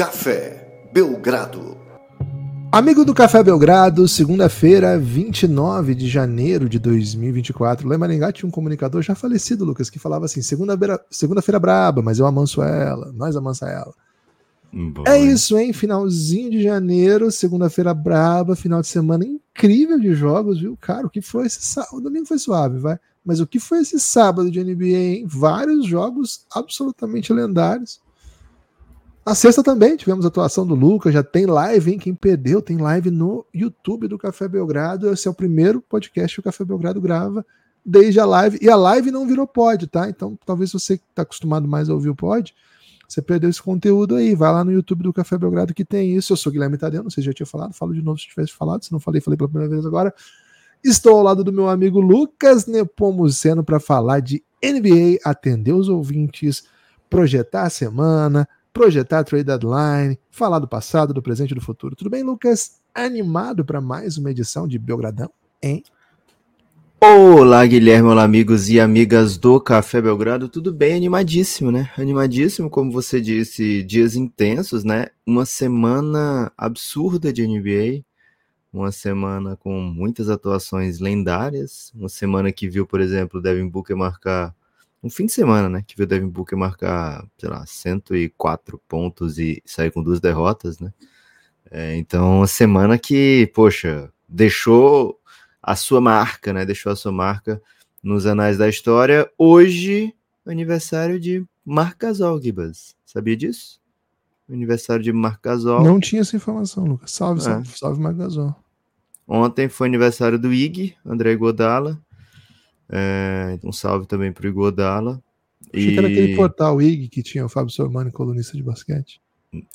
Café Belgrado. Amigo do Café Belgrado, segunda-feira, 29 de janeiro de 2024. Lá em Maringá tinha um comunicador já falecido, Lucas, que falava assim: segunda-feira segunda braba, mas eu amanso ela, nós amansa ela. Boa. É isso, hein? Finalzinho de janeiro, segunda-feira braba, final de semana incrível de jogos, viu? Cara, o que foi esse sábado? O domingo foi suave, vai. Mas o que foi esse sábado de NBA, hein? Vários jogos absolutamente lendários. Na sexta também tivemos a atuação do Lucas, já tem live, hein? Quem perdeu, tem live no YouTube do Café Belgrado. Esse é o primeiro podcast que o Café Belgrado grava desde a live. E a live não virou pod, tá? Então talvez você que está acostumado mais a ouvir o pod, você perdeu esse conteúdo aí. Vai lá no YouTube do Café Belgrado que tem isso. Eu sou Guilherme Tadeu, não sei se já tinha falado, falo de novo se tivesse falado. Se não falei, falei pela primeira vez agora. Estou ao lado do meu amigo Lucas Nepomuceno para falar de NBA, atender os ouvintes, projetar a semana, projetar trade deadline, falar do passado, do presente e do futuro. Tudo bem, Lucas? Animado para mais uma edição de Belgradão, hein? Olá, Guilherme, olá, amigos e amigas do Café Belgrado. Tudo bem? Animadíssimo, né? Animadíssimo, como você disse, dias intensos, né? Uma semana absurda de NBA, uma semana com muitas atuações lendárias, uma semana que viu, por exemplo, Devin Booker marcar um fim de semana, né? Que viu o Devin Booker marcar, sei lá, 104 pontos e sair com duas derrotas, né? É, então, uma semana que, poxa, deixou a sua marca, né? Deixou a sua marca nos anais da história. Hoje, aniversário de Marc Gasol, Gibas. Sabia disso? Aniversário de Marc Gasol. Não tinha essa informação, Lucas. Salve, é. salve, salve Marc Gasol. Ontem foi aniversário do Ig, André Godala. É, um salve também para o Igodala. Achei e... que era aquele portal IG que tinha o Fábio Sormani, colunista de basquete.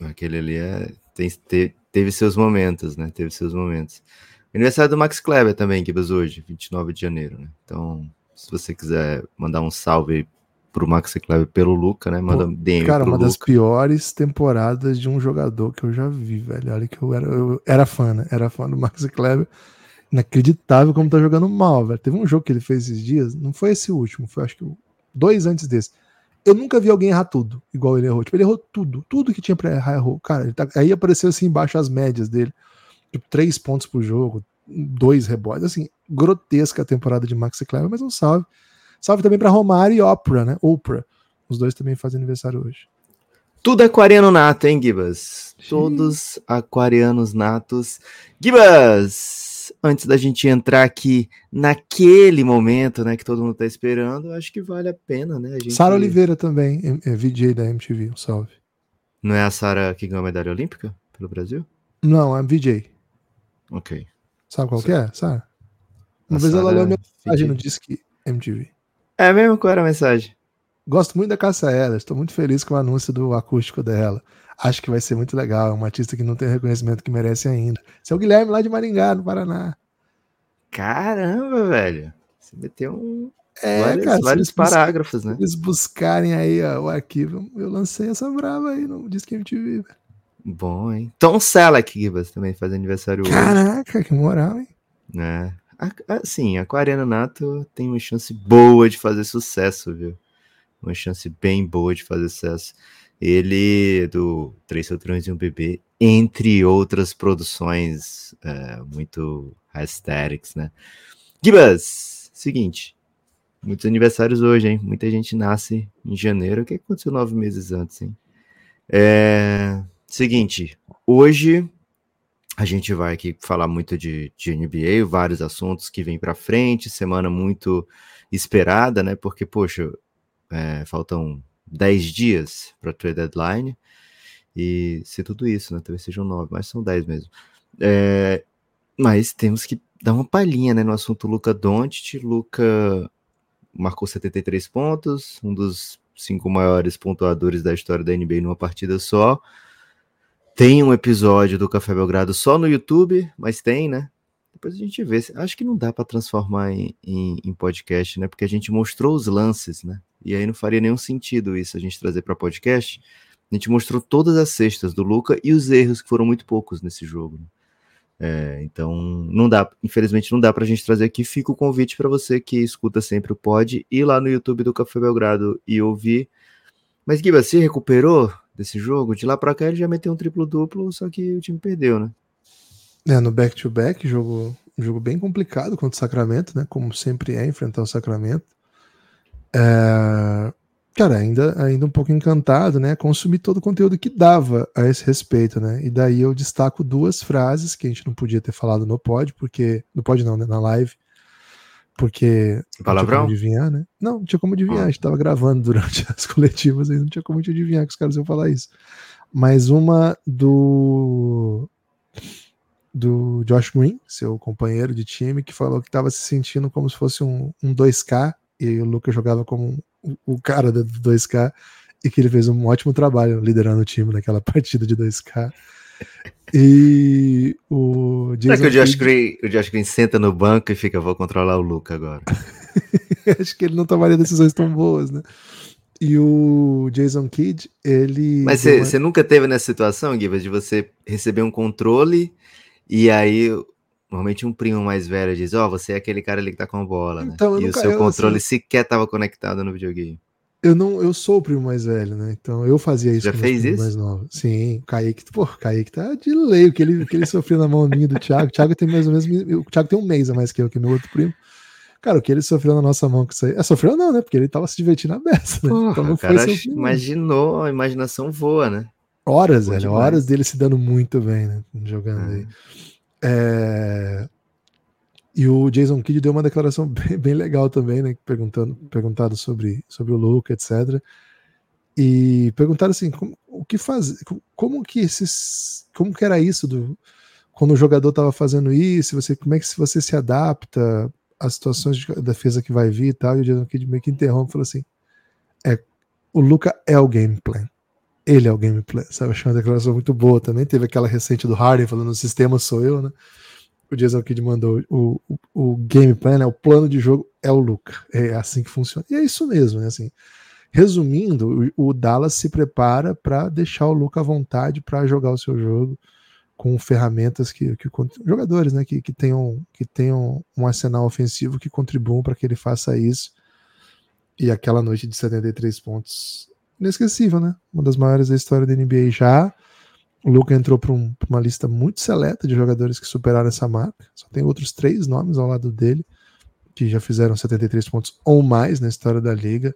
Aquele ali é, tem, te, teve seus momentos, né? Teve seus momentos. Aniversário do Max Kleber também, Gibas, hoje, 29 de janeiro, né? Então, se você quiser mandar um salve pro Max Kleber pelo Luca, né? Manda Pô, DM Cara, uma Luca. das piores temporadas de um jogador que eu já vi, velho. Olha que eu era, eu era fã, né? Era fã do Max Kleber inacreditável como tá jogando mal, velho. Teve um jogo que ele fez esses dias, não foi esse último, foi acho que dois antes desse. Eu nunca vi alguém errar tudo, igual ele errou. Tipo, ele errou tudo, tudo que tinha pra errar, errou. Cara, tá, aí apareceu assim embaixo as médias dele. Tipo, três pontos por jogo, dois rebotes. Assim, grotesca a temporada de Max Kleber, mas um salve. Salve também para Romário e Oprah, né? Oprah. Os dois também fazem aniversário hoje. Tudo aquariano nato, hein, Gibas? Todos aquarianos natos. Gibas! Antes da gente entrar aqui naquele momento, né, que todo mundo tá esperando, acho que vale a pena, né? Gente... Sara Oliveira também, é VJ da MTV, um salve. Não é a Sara que ganhou a medalha olímpica pelo Brasil? Não, é VJ. Ok. Sabe qual que é, Sara? Uma a vez Sarah ela leu minha mensagem no Disque MTV. É mesmo? Qual era a mensagem? Gosto muito da Caça Ela, estou muito feliz com o anúncio do acústico dela. Acho que vai ser muito legal. É uma artista que não tem o reconhecimento que merece ainda. Esse é o Guilherme lá de Maringá, no Paraná. Caramba, velho. Você meteu um. É, vários, cara, vários parágrafos, né? Eles buscarem aí ó, o arquivo, eu lancei essa brava aí no Disque MTV. Velho. Bom, hein? Tom Selleck, Gibas, também faz aniversário Caraca, hoje. que moral, hein? É. Assim, a Aquariana Nato tem uma chance boa de fazer sucesso, viu? Uma chance bem boa de fazer sucesso. Ele, do Três Soltrões e um Bebê, entre outras produções é, muito aesthetics, né? Gibas, seguinte, muitos aniversários hoje, hein? Muita gente nasce em janeiro. O que aconteceu nove meses antes, hein? É, seguinte, hoje a gente vai aqui falar muito de, de NBA, vários assuntos que vêm para frente, semana muito esperada, né? Porque, poxa, é, faltam 10 dias para trade deadline e ser tudo isso, né? Talvez sejam 9, mas são 10 mesmo. É, mas temos que dar uma palhinha né, no assunto Luca Doncic. Luca marcou 73 pontos, um dos cinco maiores pontuadores da história da NBA numa partida só. Tem um episódio do Café Belgrado só no YouTube, mas tem, né? Depois a gente vê. Acho que não dá para transformar em, em, em, podcast, né? Porque a gente mostrou os lances, né? E aí não faria nenhum sentido isso a gente trazer para podcast. A gente mostrou todas as cestas do Luca e os erros que foram muito poucos nesse jogo. Né? É, então não dá, infelizmente não dá para a gente trazer aqui. Fica o convite para você que escuta sempre o pod ir lá no YouTube do Café Belgrado e ouvir. Mas Guiba, se recuperou desse jogo. De lá pra cá ele já meteu um triplo-duplo, só que o time perdeu, né? É, no back-to-back, jogo, jogo bem complicado contra o Sacramento, né? Como sempre é enfrentar o Sacramento. É, cara, ainda, ainda um pouco encantado, né? Consumir todo o conteúdo que dava a esse respeito, né? E daí eu destaco duas frases que a gente não podia ter falado no pod, porque. No pod não, né? Na live. Porque. Palavrão? Não tinha como adivinhar, né? Não, não tinha como adivinhar. A gente tava gravando durante as coletivas e não tinha como adivinhar que os caras iam falar isso. Mas uma do. Do Josh Green, seu companheiro de time, que falou que estava se sentindo como se fosse um, um 2K e o Lucas jogava como o cara do 2K e que ele fez um ótimo trabalho liderando o time naquela partida de 2K. E o Jason Será que o Josh, Green, o Josh Green senta no banco e fica, vou controlar o Luca agora? Acho que ele não tomaria decisões tão boas, né? E o Jason Kidd, ele. Mas você uma... nunca teve nessa situação, Gibas, de você receber um controle e aí Normalmente um primo mais velho diz, ó, oh, você é aquele cara ali que tá com a bola, né? Então, e nunca, o seu controle assim, sequer estava conectado no videogame. Eu não, eu sou o primo mais velho, né? Então eu fazia isso Já fez isso? mais novo. Sim, o Kaique, pô, o Kaique tá de lei, o que ele, o que ele sofreu na mão minha do Thiago. O Thiago tem mais ou menos, o Thiago tem um mês a mais que eu, que meu outro primo. Cara, o que ele sofreu na nossa mão com isso aí. É, sofreu não, né? Porque ele tava se divertindo a beça, né? Porra, então cara imaginou, a imaginação voa, né? Horas, velho, horas dele se dando muito bem, né? Jogando é. aí. É... E o Jason Kidd deu uma declaração bem, bem, legal também, né? Perguntando, perguntado sobre, sobre o Luca, etc. E perguntaram assim, como, o que faz, como que esses, como que era isso do quando o jogador estava fazendo isso, você, como é que você se adapta às situações de defesa que vai vir e tal? E o Jason Kidd meio que interrompe e falou assim, é, o Luca é o game plan. Ele é o game plan, sabe? Achei uma declaração muito boa também. Teve aquela recente do Harden falando o sistema sou eu, né? o Jason Kidd mandou, o, o, o né, o plano de jogo é o Luca. É assim que funciona. E é isso mesmo, né? Assim, resumindo, o, o Dallas se prepara para deixar o Luca à vontade para jogar o seu jogo com ferramentas que, que jogadores, né, que, que tenham que tenham um arsenal ofensivo que contribuam para que ele faça isso. E aquela noite de 73 pontos inesquecível, né? Uma das maiores da história da NBA já o Luca entrou para um, uma lista muito seleta de jogadores que superaram essa marca. Só tem outros três nomes ao lado dele que já fizeram 73 pontos ou mais na história da liga.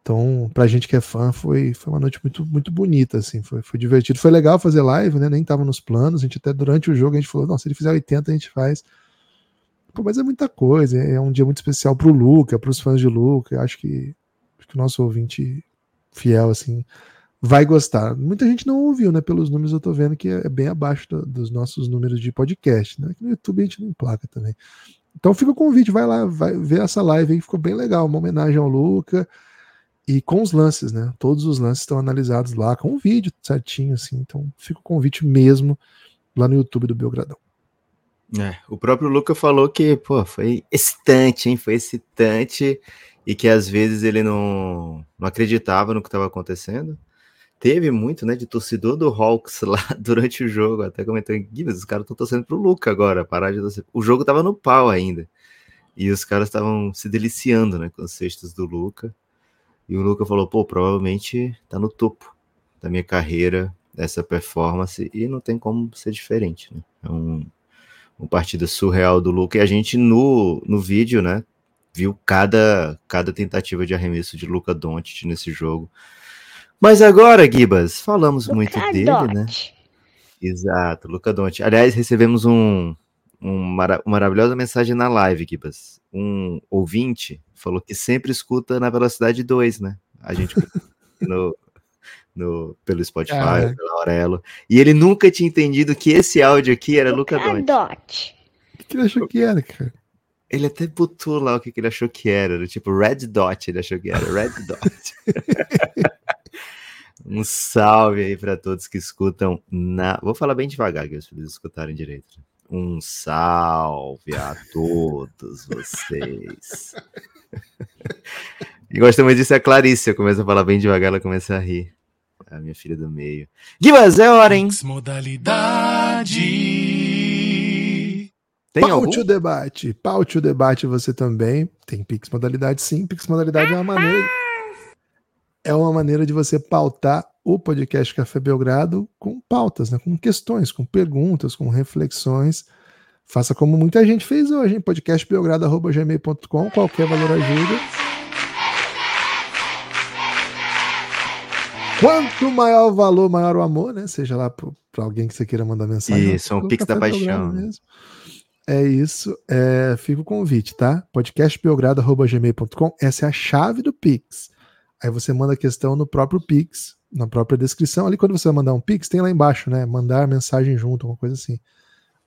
Então, pra gente que é fã, foi, foi uma noite muito, muito bonita, assim, foi, foi divertido. Foi legal fazer live, né? Nem tava nos planos. A gente até durante o jogo a gente falou, não, se ele fizer 80, a gente faz. Pô, mas é muita coisa, é um dia muito especial pro Luca, pros fãs de Luca. Acho que, acho que o nosso ouvinte fiel, assim, vai gostar. Muita gente não ouviu, né? Pelos números eu tô vendo que é bem abaixo do, dos nossos números de podcast, né? No YouTube a gente não placa também. Então fica o convite, vai lá, vai ver essa live aí, ficou bem legal, uma homenagem ao Luca e com os lances, né? Todos os lances estão analisados lá com o vídeo certinho, assim. Então fica o convite mesmo lá no YouTube do Belgradão. É, o próprio Luca falou que, pô, foi excitante, hein? Foi excitante e que às vezes ele não, não acreditava no que estava acontecendo teve muito, né, de torcedor do Hawks lá durante o jogo, até comentou Gibbs, os caras estão torcendo pro Luca agora, parar de torcer. O jogo tava no pau ainda. E os caras estavam se deliciando, né, com os cestos do Luca. E o Luca falou, pô, provavelmente tá no topo da minha carreira essa performance e não tem como ser diferente, né? É um, um partida surreal do Luca e a gente no, no vídeo, né, viu cada cada tentativa de arremesso de Luca Doncic nesse jogo mas agora, Gibas, falamos Luca muito dele, Dante. né? Exato, Luca Donte. Aliás, recebemos um, um mara uma maravilhosa mensagem na live, Gibas. Um ouvinte falou que sempre escuta na velocidade 2, né? A gente no, no, pelo Spotify, ah, pela Aurelo. E ele nunca tinha entendido que esse áudio aqui era Luca, Luca Donte. O que ele achou que era, cara? Ele até botou lá o que, que ele achou que era. Tipo, Red Dot, ele achou que era. Red Dot. Um salve aí para todos que escutam na. Vou falar bem devagar, que os filhos escutarem direito. Um salve a todos vocês. e gosta muito disso é a Clarice. Eu começo a falar bem devagar, ela começa a rir. A minha filha do meio. Givas, é hora, hein? Modalidade. Tem Paute o debate. Paute o debate você também. Tem Pix modalidade sim. Pix modalidade é uma maneira é uma maneira de você pautar o podcast Café Belgrado com pautas, né? com questões, com perguntas, com reflexões. Faça como muita gente fez hoje, hein? podcastbelgrado.gmail.com, qualquer valor ajuda. Quanto maior o valor, maior o amor, né? Seja lá para alguém que você queira mandar mensagem. Isso, é um pix da paixão. Mesmo. É isso. É, fica o convite, tá? podcastbelgrado.gmail.com. Essa é a chave do Pix. Aí você manda a questão no próprio Pix, na própria descrição. Ali, quando você mandar um Pix, tem lá embaixo, né? Mandar mensagem junto, uma coisa assim.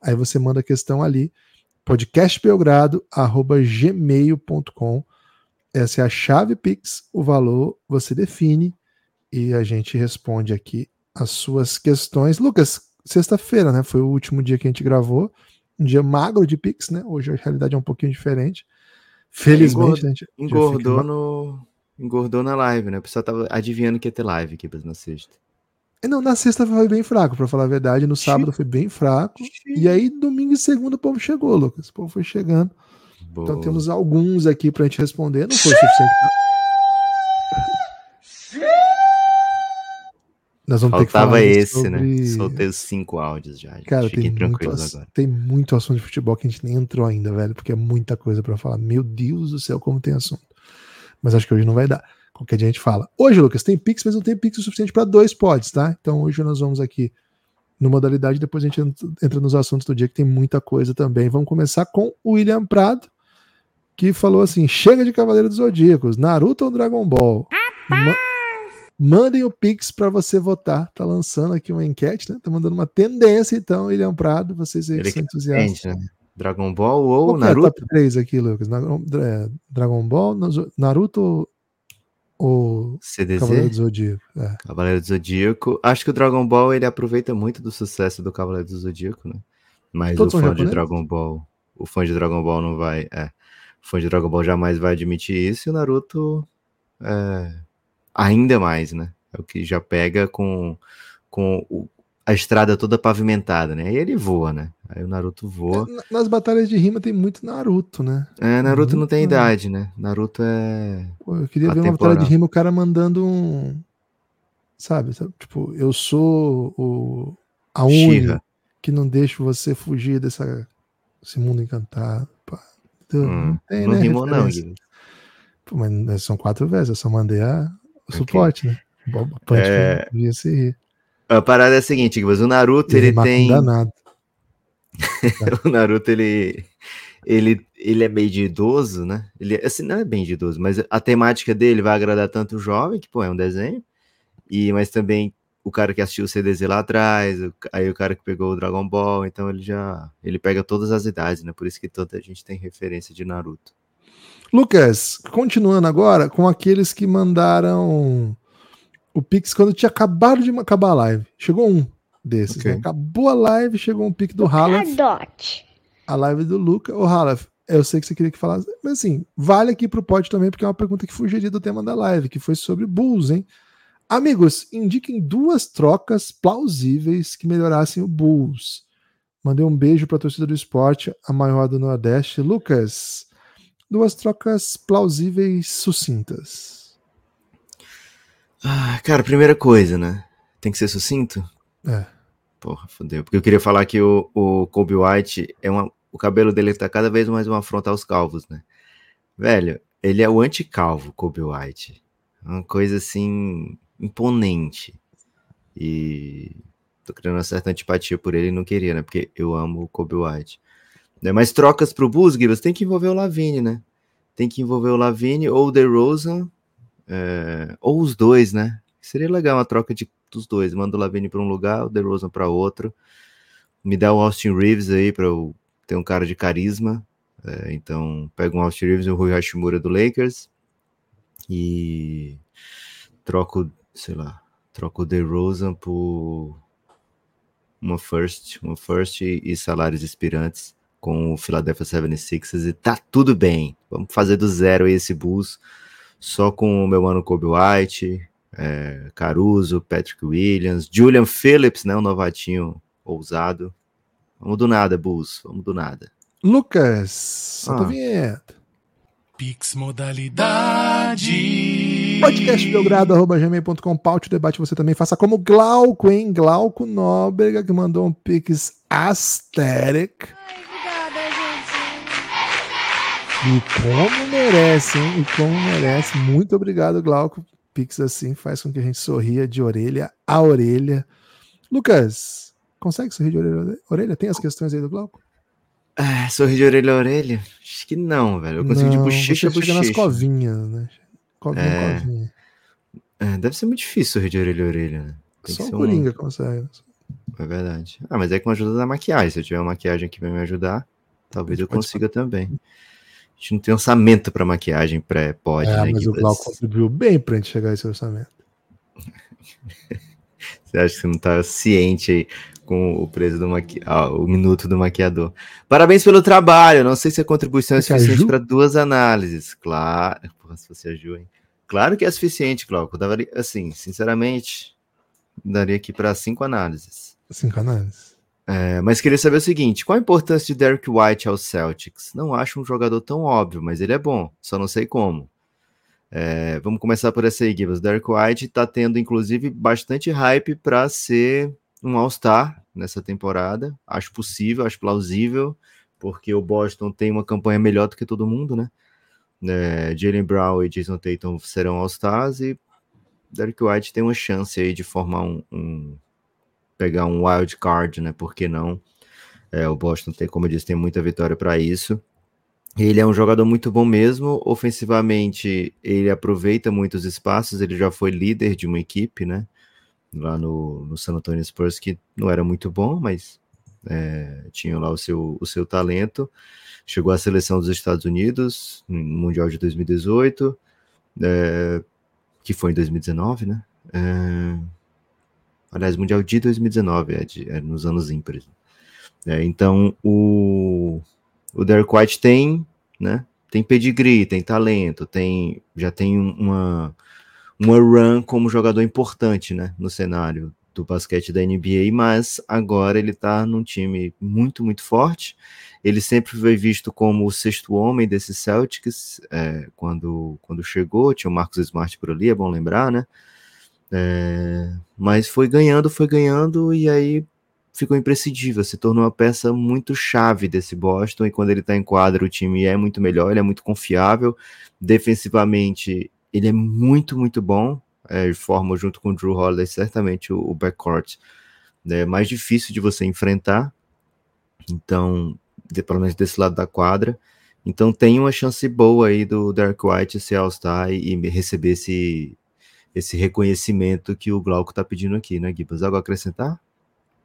Aí você manda a questão ali, podcastbelgrado.gmail.com. Essa é a chave Pix, o valor você define e a gente responde aqui as suas questões. Lucas, sexta-feira, né? Foi o último dia que a gente gravou um dia magro de Pix, né? Hoje a realidade é um pouquinho diferente. Felizmente, engordou, a gente engordou fica... no engordou na live, né? O pessoal tava adivinhando que ia ter live aqui na sexta. Não, na sexta foi bem fraco, para falar a verdade. No sábado foi bem fraco. E aí, domingo e segunda, o povo chegou, Lucas. O povo foi chegando. Boa. Então temos alguns aqui pra gente responder. Não foi suficiente. Nós vamos Faltava ter que falar esse, sobre... né? Soltei os cinco áudios já. Cara, tem muito, agora. tem muito assunto de futebol que a gente nem entrou ainda, velho, porque é muita coisa para falar. Meu Deus do céu, como tem assunto. Mas acho que hoje não vai dar. Qualquer dia a gente fala. Hoje, Lucas, tem Pix, mas não tem Pix o suficiente para dois pods, tá? Então hoje nós vamos aqui no modalidade, depois a gente entra nos assuntos do dia, que tem muita coisa também. Vamos começar com o William Prado, que falou assim: chega de Cavaleiro dos Zodíacos, Naruto ou Dragon Ball? Ma Mandem o Pix para você votar. Tá lançando aqui uma enquete, né? Tá mandando uma tendência, então, William Prado, vocês aí que são entusiastas. Né? Dragon Ball ou Qual Naruto? É top 3 aqui, Lucas? É, Dragon Ball, Naruto ou CDZ? Cavaleiro do Zodíaco? É. Cavaleiro do Zodíaco. Acho que o Dragon Ball ele aproveita muito do sucesso do Cavaleiro do Zodíaco, né? Mas Todos o fã de Dragon Ball, o fã de Dragon Ball não vai, é, o fã de Dragon Ball jamais vai admitir isso e o Naruto é, ainda mais, né? É o que já pega com, com o, a estrada toda pavimentada, né? Aí ele voa, né? Aí o Naruto voa. É, nas batalhas de rima tem muito Naruto, né? É, Naruto não tem idade, né? Naruto é. Pô, eu queria atemporal. ver uma batalha de rima, o cara mandando um. Sabe? sabe? Tipo, eu sou o. A unha que não deixa você fugir dessa, desse mundo encantado. Pá. Hum, não tem, não né? rimou, não, Pô, mas são quatro vezes, eu só mandei a, o suporte, né? O Punch é... devia se rir. A parada é a seguinte, mas o Naruto ele, ele tem. o Naruto ele, ele, ele é meio de idoso, né? Ele assim não é bem de idoso, mas a temática dele vai agradar tanto o jovem que pô é um desenho e mas também o cara que assistiu o CDZ lá atrás, aí o cara que pegou o Dragon Ball, então ele já ele pega todas as idades, né? Por isso que toda a gente tem referência de Naruto. Lucas, continuando agora com aqueles que mandaram o Pix quando tinha acabado de acabar a live. Chegou um desses. Okay. Né? Acabou a live, chegou um Pix do Halaf. A live do Luca. Ô, Halaf, eu sei que você queria que falasse, mas assim, vale aqui pro pod também, porque é uma pergunta que fugiria do tema da live, que foi sobre Bulls, hein? Amigos, indiquem duas trocas plausíveis que melhorassem o Bulls. Mandei um beijo para a torcida do esporte, a maior do Nordeste. Lucas, duas trocas plausíveis sucintas. Ah, cara, primeira coisa, né? Tem que ser sucinto? É. Porra, fodeu. Porque eu queria falar que o, o Kobe White é uma. O cabelo dele tá cada vez mais uma afronta aos calvos, né? Velho, ele é o anti-calvo, Kobe White. Uma coisa assim. imponente. E. tô criando uma certa antipatia por ele e não queria, né? Porque eu amo o Kobe White. Né? Mas trocas para o Gibas, tem que envolver o Lavine, né? Tem que envolver o Lavine ou o DeRozan, é, ou os dois, né? Seria legal uma troca de, dos dois. Manda o Lavine para um lugar, o DeRozan para outro. Me dá o Austin Reeves aí para eu ter um cara de carisma. É, então, pega um Austin Reeves e o Rui Hashimura do Lakers. E troco, sei lá, troco o DeRozan por uma first, uma first e, e salários expirantes com o Philadelphia 76ers e tá tudo bem. Vamos fazer do zero esse Bulls, só com o meu mano Kobe White, é, Caruso, Patrick Williams, Julian Phillips, né, um novatinho ousado. Vamos do nada, Bulls, vamos do nada. Lucas, solta ah. a vinheta. Pix Modalidade. Podcastbelgrado.gmail.com Paute o debate você também faça como Glauco, hein? Glauco Nóbrega, que mandou um Pix Aesthetic. E como merece, hein? E como merece. Muito obrigado, Glauco. Pix assim faz com que a gente sorria de orelha a orelha. Lucas, consegue sorrir de orelha a orelha? Tem as questões aí do Glauco? Ah, sorrir de orelha a orelha? Acho que não, velho. Eu consigo não, de bochecha a bochecha. nas covinhas, né? Covinha, É. covinha. É, deve ser muito difícil sorrir de orelha a orelha, né? Tem Só o ser um- Coringa consegue. É verdade. Ah, mas é com a ajuda da maquiagem. Se eu tiver uma maquiagem que vai me ajudar, talvez eu consiga também. A gente não tem orçamento pra maquiagem pré-pod, É, né? mas o? Glauco contribuiu bem pra gente chegar a esse orçamento. Você acha que você não tá ciente aí com o preço do maqui... ah, o minuto do maquiador. Parabéns pelo trabalho. Não sei se a contribuição é Você suficiente para duas análises. Claro. Porra, se você Ju, hein? Claro que é suficiente, Glauco. Daria- assim, sinceramente, daria aqui para cinco análises. Cinco análises. É, mas queria saber o seguinte: qual a importância de Derek White aos Celtics? Não acho um jogador tão óbvio, mas ele é bom, só não sei como. É, vamos começar por essa aí, Gibbs. Derek White está tendo, inclusive, bastante hype para ser um All-Star nessa temporada. Acho possível, acho plausível, porque o Boston tem uma campanha melhor do que todo mundo, né? É, Jalen Brown e Jason Tatum serão All-Stars e Derek White tem uma chance aí de formar um, um pegar um wild card, né? Por que não? É, o Boston tem, como eu disse, tem muita vitória para isso. Ele é um jogador muito bom mesmo. Ofensivamente, ele aproveita muitos espaços. Ele já foi líder de uma equipe, né? Lá no, no San Antonio Spurs, que não era muito bom, mas é, tinha lá o seu, o seu talento. Chegou à seleção dos Estados Unidos no Mundial de 2018, é, que foi em 2019, né? É, aliás, Mundial de 2019, é, de, é nos anos ímpares. É, então, o, o Derek White tem, né? Tem pedigree, tem talento, tem já tem uma uma run como jogador importante, né, no cenário do basquete da NBA, mas agora ele tá num time muito, muito forte. Ele sempre foi visto como o sexto homem desses Celtics é, quando, quando chegou. Tinha o Marcos Smart por ali, é bom lembrar, né? É, mas foi ganhando, foi ganhando, e aí ficou imprescindível, se tornou uma peça muito chave desse Boston, e quando ele tá em quadra o time é muito melhor, ele é muito confiável, defensivamente ele é muito, muito bom, é, forma junto com o Drew Holiday certamente o, o backcourt né, mais difícil de você enfrentar, então, de, pelo menos desse lado da quadra, então tem uma chance boa aí do Derek White ser All-Star e, e receber esse, esse reconhecimento que o Glauco tá pedindo aqui, né, Gibas? Algo a acrescentar?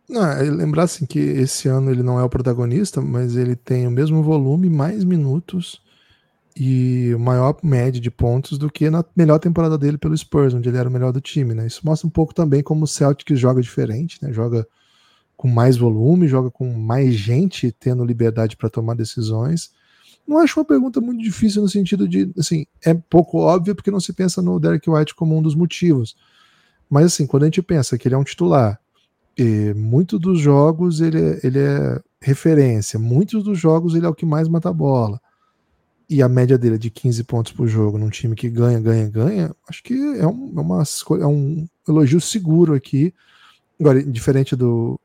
Não, é lembrar assim que esse ano ele não é o protagonista, mas ele tem o mesmo volume, mais minutos e maior média de pontos do que na melhor temporada dele pelo Spurs, onde ele era o melhor do time, né? Isso mostra um pouco também como o Celtic joga diferente, né? Joga com mais volume, joga com mais gente tendo liberdade para tomar decisões. Não acho uma pergunta muito difícil no sentido de, assim, é pouco óbvio porque não se pensa no Derek White como um dos motivos. Mas assim, quando a gente pensa que ele é um titular, e muitos dos jogos ele é, ele é referência, muitos dos jogos ele é o que mais mata a bola. E a média dele é de 15 pontos por jogo num time que ganha, ganha, ganha. Acho que é um, é uma, é um elogio seguro aqui. Agora, diferente do,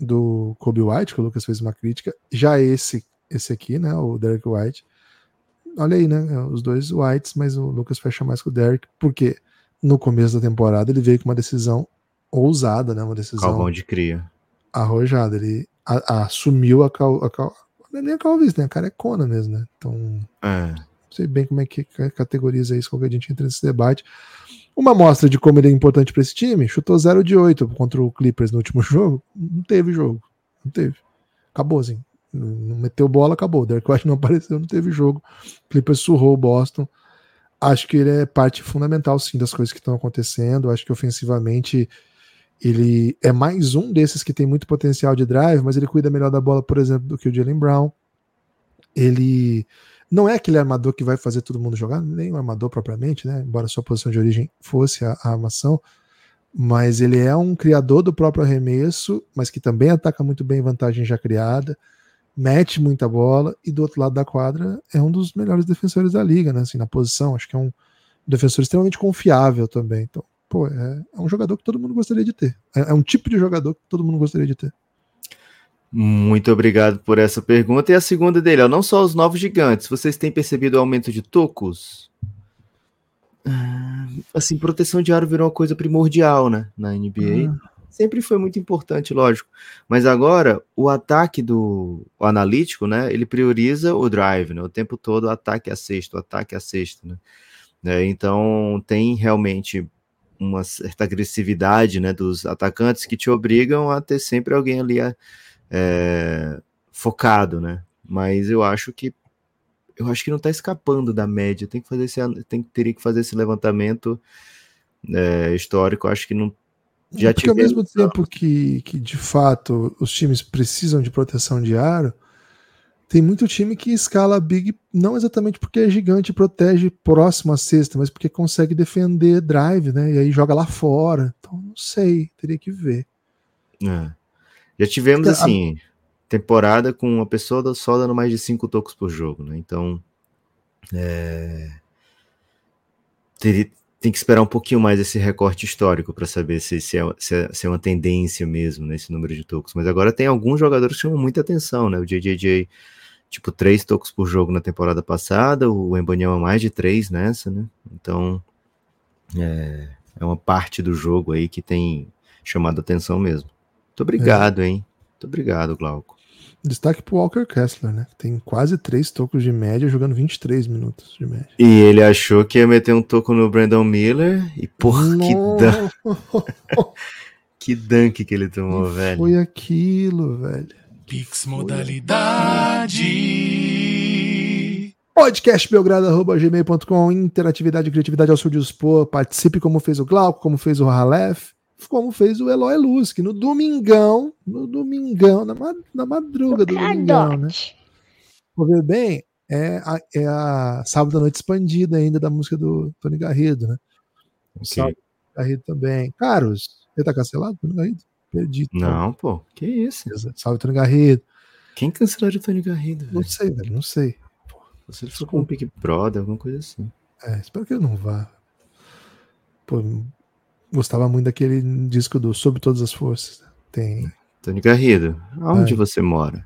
do Kobe White, que o Lucas fez uma crítica, já esse, esse aqui, né, o Derek White, olha aí, né, os dois Whites, mas o Lucas fecha mais com o Derek, porque no começo da temporada ele veio com uma decisão ousada, né, uma decisão Calvão de cria. arrojada. Ele a- a- assumiu a, cal, a cal, é nem a calvície, né? A carecona mesmo, né? Então, É, não sei bem como é que ca- categoriza isso, qualquer dia a gente entra nesse debate. Uma amostra de como ele é importante para esse time, chutou 0 de 8 contra o Clippers no último jogo. Não teve jogo. Não teve. Acabou, assim. Não não meteu bola, acabou. O Derek White não apareceu, não teve jogo. O Clippers surrou o Boston. Acho que ele é parte fundamental, sim, das coisas que estão acontecendo. Acho que ofensivamente ele é mais um desses que tem muito potencial de drive, mas ele cuida melhor da bola, por exemplo, do que o Jalen Brown. Ele não é aquele armador que vai fazer todo mundo jogar, nem o armador propriamente, né? Embora sua posição de origem fosse a, a armação, mas ele é um criador do próprio arremesso, mas que também ataca muito bem vantagem já criada. Mete muita bola e do outro lado da quadra é um dos melhores defensores da liga, né? Assim, na posição, acho que é um defensor extremamente confiável também. Então, pô, é, é um jogador que todo mundo gostaria de ter. É, é, um tipo de jogador que todo mundo gostaria de ter. Muito obrigado por essa pergunta. E a segunda dele, ó, não só os novos gigantes, vocês têm percebido o aumento de tocos? Ah, assim, proteção de aro virou uma coisa primordial, né, na NBA. Ah sempre foi muito importante, lógico. Mas agora o ataque do o analítico, né? Ele prioriza o drive, né? O tempo todo ataque a sexto, ataque a sexto, né? É, então tem realmente uma certa agressividade, né? Dos atacantes que te obrigam a ter sempre alguém ali é, focado, né? Mas eu acho que eu acho que não está escapando da média. Tem que fazer esse, tem teria que fazer esse levantamento é, histórico. Eu acho que não já Porque ao mesmo tempo que, que, de fato, os times precisam de proteção de aro, tem muito time que escala big, não exatamente porque é gigante e protege próximo à cesta, mas porque consegue defender drive, né? E aí joga lá fora. Então, não sei, teria que ver. É. Já tivemos, assim, temporada com uma pessoa só dando mais de cinco tocos por jogo, né? Então, é... teria, tem que esperar um pouquinho mais esse recorte histórico para saber se, se, é, se, é, se, é, uma tendência mesmo nesse número de tocos. Mas agora tem alguns jogadores que chamam muita atenção, né? O JJJ, tipo, três tocos por jogo na temporada passada, o é mais de três nessa, né? Então, é, é uma parte do jogo aí que tem chamado atenção mesmo. Muito obrigado, é. hein? Muito obrigado, Glauco. Destaque pro Walker Kessler, né? Tem quase três tocos de média, jogando 23 minutos de média. E ele achou que ia meter um toco no Brandon Miller. E porra, que dunk. que dunk que ele tomou, que velho. Foi aquilo, velho. Pix modalidade. Podcastbelgrado.gmail.com Interatividade e criatividade ao seu dispor. Participe como fez o Glauco, como fez o Halef como fez o Eloy Luz, que no domingão, no domingão, na, na madruga do domingão, né? Vou ver bem, é a, é a Sábado da Noite Expandida ainda da música do Tony Garrido, né? Okay. Sábado Garrido também. Caros, ele tá cancelado, Tony Garrido? Perdi. Não, pô, que isso? Salve, Tony Garrido. Quem cancelou o Tony Garrido? Não sei, velho, não sei. Você ficou com um Big Brother, alguma coisa assim. É, espero que ele não vá. Pô, Gostava muito daquele disco do Sob Todas as Forças. Tem. Tony Garrido, aonde é. você mora?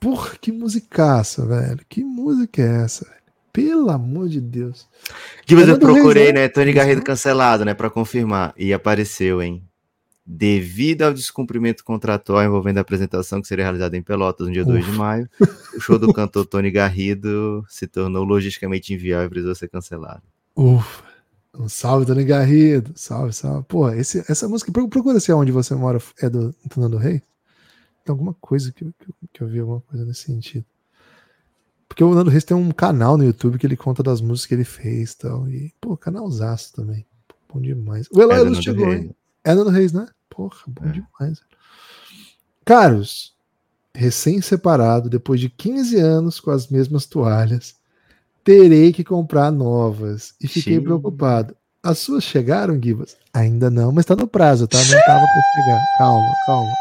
Porra, que musicaça, velho. Que música é essa, velho? Pelo amor de Deus. Que eu procurei, Reis, né? né? Tony Garrido cancelado, né? Pra confirmar. E apareceu, hein? Devido ao descumprimento contratual envolvendo a apresentação que seria realizada em Pelotas no dia Uf. 2 de maio, o show do cantor Tony Garrido se tornou logisticamente inviável e precisou ser cancelado. Ufa. Um salve, Dona Garrido. Salve, salve. Pô, esse, essa música, procura se onde você mora é do Fernando Rei. Tem alguma coisa que, que, que, eu vi, alguma coisa nesse sentido. Porque o Nando Reis tem um canal no YouTube que ele conta das músicas que ele fez e tal. E, pô, canalzaço também. Bom demais. O Eloy é Luz chegou, hein? É Nando Reis, né? Porra, bom é. demais. Caros, recém-separado, depois de 15 anos com as mesmas toalhas, terei que comprar novas. E fiquei preocupado. As suas chegaram, Gibas? Ainda não, mas tá no prazo, tá? Não tava pra chegar. Calma, calma,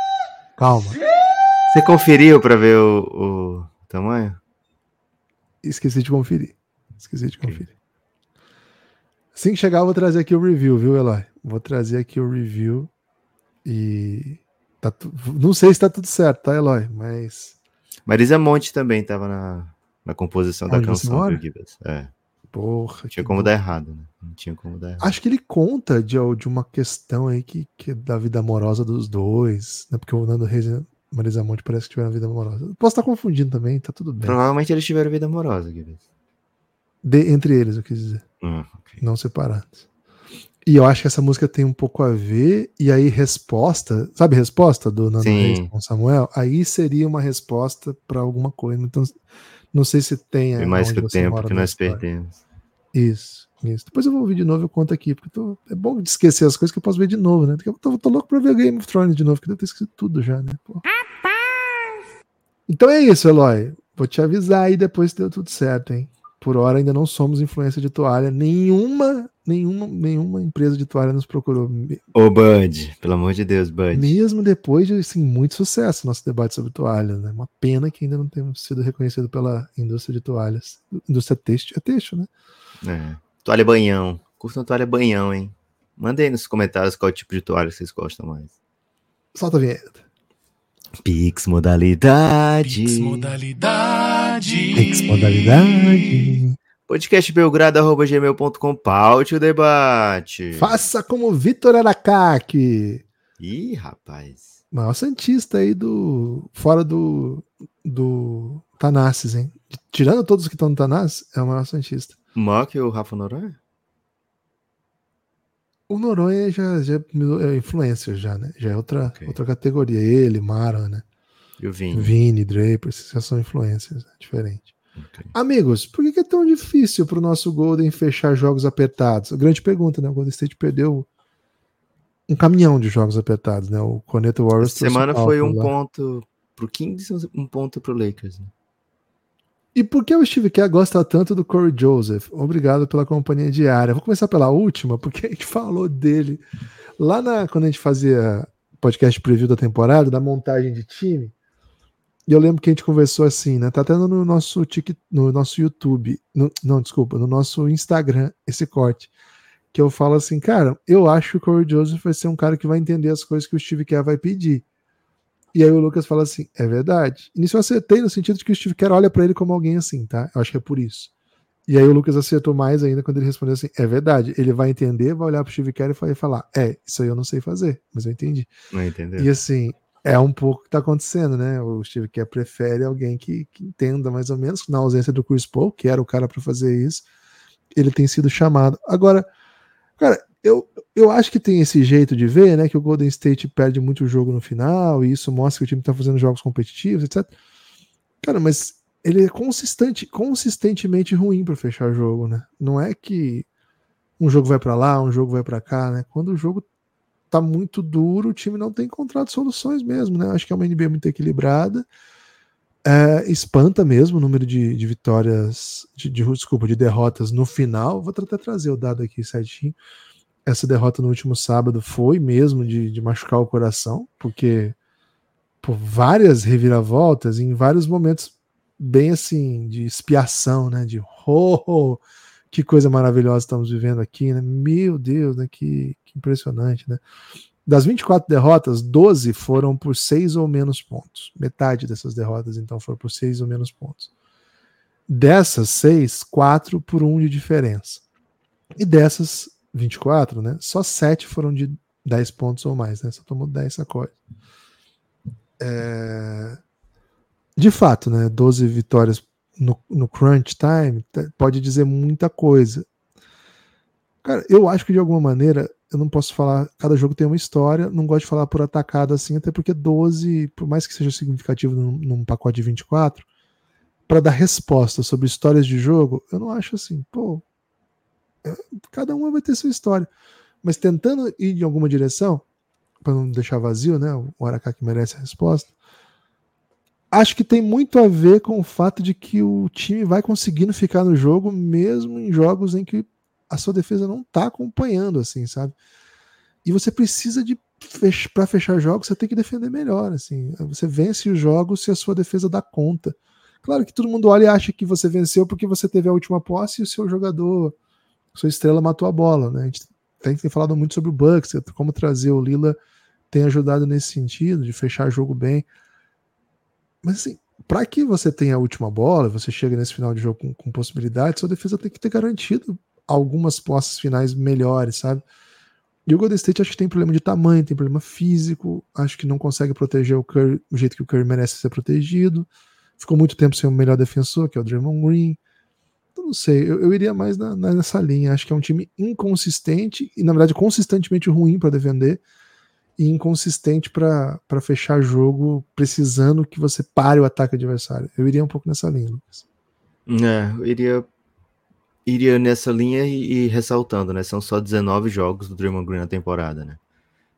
calma. Você conferiu para ver o, o, tamanho? Esqueci de conferir. Esqueci de conferir. Assim que chegar, eu vou trazer aqui o review, viu, Eloy? Vou trazer aqui o review e. Tá tu... Não sei se tá tudo certo, tá, Eloy? Mas. Marisa Monte também tava na, na composição da canção do Gibbs. É. Porra. Não tinha como dar errado, né? Não tinha como dar errado. Acho que ele conta de, de uma questão aí que, que é da vida amorosa dos dois, né? Porque o Nando Reis e Marisa Monte parece que tiveram vida amorosa. Posso estar confundindo também, tá tudo bem. Provavelmente eles tiveram vida amorosa, Gibbs. De, entre eles, eu quis dizer. Hum, okay. Não separados. E eu acho que essa música tem um pouco a ver, e aí resposta, sabe resposta do Nando Sim. Reis com Samuel? Aí seria uma resposta para alguma coisa. Então, não sei se tem. É mais que o tempo que nós história. perdemos. Isso, isso. Depois eu vou ouvir de novo, eu conto aqui, porque tô, é bom de esquecer as coisas que eu posso ver de novo, né? Porque eu tô, tô louco pra ver Game of Thrones de novo, que deve ter esquecido tudo já, né? Pô. Então é isso, Eloy. Vou te avisar aí depois se deu tudo certo, hein? Por hora ainda não somos influência de toalha. Nenhuma, nenhuma, nenhuma empresa de toalha nos procurou. Ô, Bud, pelo amor de Deus, Bud. Mesmo depois de assim, muito sucesso nosso debate sobre toalhas. Né? Uma pena que ainda não temos sido reconhecido pela indústria de toalhas. Indústria têxtil, é têxtil, né? É. Toalha banhão. Curtam toalha banhão, hein? Mandem aí nos comentários qual tipo de toalha vocês gostam mais. Solta a vinheta. Pix modalidade. Pix modalidade. Pix modalidade. Podcastbelgrado.gmail.com Paute o debate. Faça como Vitor Aracaque. Ih, rapaz. Maior Santista aí do. Fora do. Do Tanassis, hein? Tirando todos que estão no Tanassis, é o maior Santista. Maior que o Rafa Noronha? O Noronha já, já é influencer, já, né? Já é outra, Ok. outra categoria. Ele, Mara, né? E o Vini? Vini, Draper, esses já são influencers, é diferente. Ok. Amigos, por que é tão difícil para o nosso Golden fechar jogos apertados? Grande pergunta, né? O Golden State perdeu um caminhão de jogos apertados, né? O Corneta Warriors Essa semana foi um lá. ponto pro Kings um ponto pro Lakers. Né? E por que o Steve Kerr gosta tanto do Corey Joseph? Obrigado pela companhia diária. Vou começar pela última, porque a gente falou dele lá na, quando a gente fazia podcast preview da temporada, da montagem de time. E eu lembro que a gente conversou assim, né? Tá tendo no nosso tic, no nosso YouTube, no- não, desculpa, no nosso Instagram esse corte. Que eu falo assim, cara, eu acho que o Corey Joseph vai ser um cara que vai entender as coisas que o Steve Kerr vai pedir. E aí o Lucas fala assim, é verdade. E nisso eu acertei no sentido de que o Steve Kerr olha pra ele como alguém assim, tá? Eu acho que é por isso. E aí o Lucas acertou mais ainda quando ele respondeu assim, é verdade. Ele vai entender, vai olhar pro Steve Kerr e vai falar, é, isso aí eu não sei fazer, mas eu entendi. Não entendeu? E assim, é um pouco o que tá acontecendo, né? O Steve Kerr prefere alguém que, que entenda mais ou menos, na ausência do Chris Paul, que era o cara para fazer isso, ele tem sido chamado. Agora, cara, eu, eu acho que tem esse jeito de ver, né? Que o Golden State perde muito jogo no final, e isso mostra que o time tá fazendo jogos competitivos, etc. Cara, mas ele é consistente, consistentemente ruim para fechar jogo, né? Não é que um jogo vai para lá, um jogo vai para cá, né? Quando o jogo tá muito duro, o time não tem encontrado soluções mesmo, né? Acho que é uma NBA muito equilibrada. É, espanta mesmo o número de, de vitórias, de, de- desculpa, de derrotas no final. Vou até trazer o dado aqui certinho. Essa derrota no último sábado foi mesmo de, de machucar o coração, porque por várias reviravoltas, em vários momentos bem assim, de expiação, né? De oh, oh, que coisa maravilhosa estamos vivendo aqui, né? Meu Deus, né? Que, impressionante, né? Das 24 derrotas, 12 foram por 6 ou menos pontos. Metade dessas derrotas, então, foram por 6 ou menos pontos. Dessas 6, 4 por 1 de diferença. E dessas 24, né? Só 7 foram de 10 pontos ou mais, né? Só tomou 10 sacodes. É... De fato, né? 12 vitórias no, no crunch time tá- pode dizer muita coisa. Cara, eu acho que de alguma maneira eu não posso falar. Cada jogo tem uma história, não gosto de falar por atacado assim, até porque 12, por mais que seja significativo num, num pacote de 24, para dar resposta sobre histórias de jogo, eu não acho assim, pô. é, cada uma vai ter sua história. Mas tentando ir em alguma direção, para não deixar vazio, né? O Aracá que merece a resposta. Acho que tem muito a ver com o fato de que o time vai conseguindo ficar no jogo, mesmo em jogos em que a sua defesa não tá acompanhando, assim, sabe? E você precisa de para fechar jogos, você tem que defender melhor, assim. Você vence os jogos se a sua defesa dá conta. Claro que todo mundo olha e acha que você venceu porque você teve a última posse e o seu jogador, sua estrela matou a bola, né? A gente tem, tem falado muito sobre o Bucks, como trazer o Lila tem ajudado nesse sentido de fechar jogo bem. Mas assim, para que você tenha a última bola, você chega nesse final de jogo com, com possibilidade, sua defesa tem que ter garantido algumas posses finais melhores, sabe? E o Golden State acho que tem problema de tamanho, tem problema físico, acho que não consegue proteger o Curry do jeito que o Curry merece ser protegido. Ficou muito tempo sem o melhor defensor, que é o Draymond Green. Então, não sei, eu, eu iria mais na- na- nessa linha. Acho que é um time inconsistente e, na verdade, consistentemente ruim para defender e inconsistente para fechar jogo, precisando que você pare o ataque adversário. Eu iria um pouco nessa linha, Lucas. É, eu iria, iria nessa linha e, e ressaltando, né? São só 19 jogos do Draymond Green na temporada, né?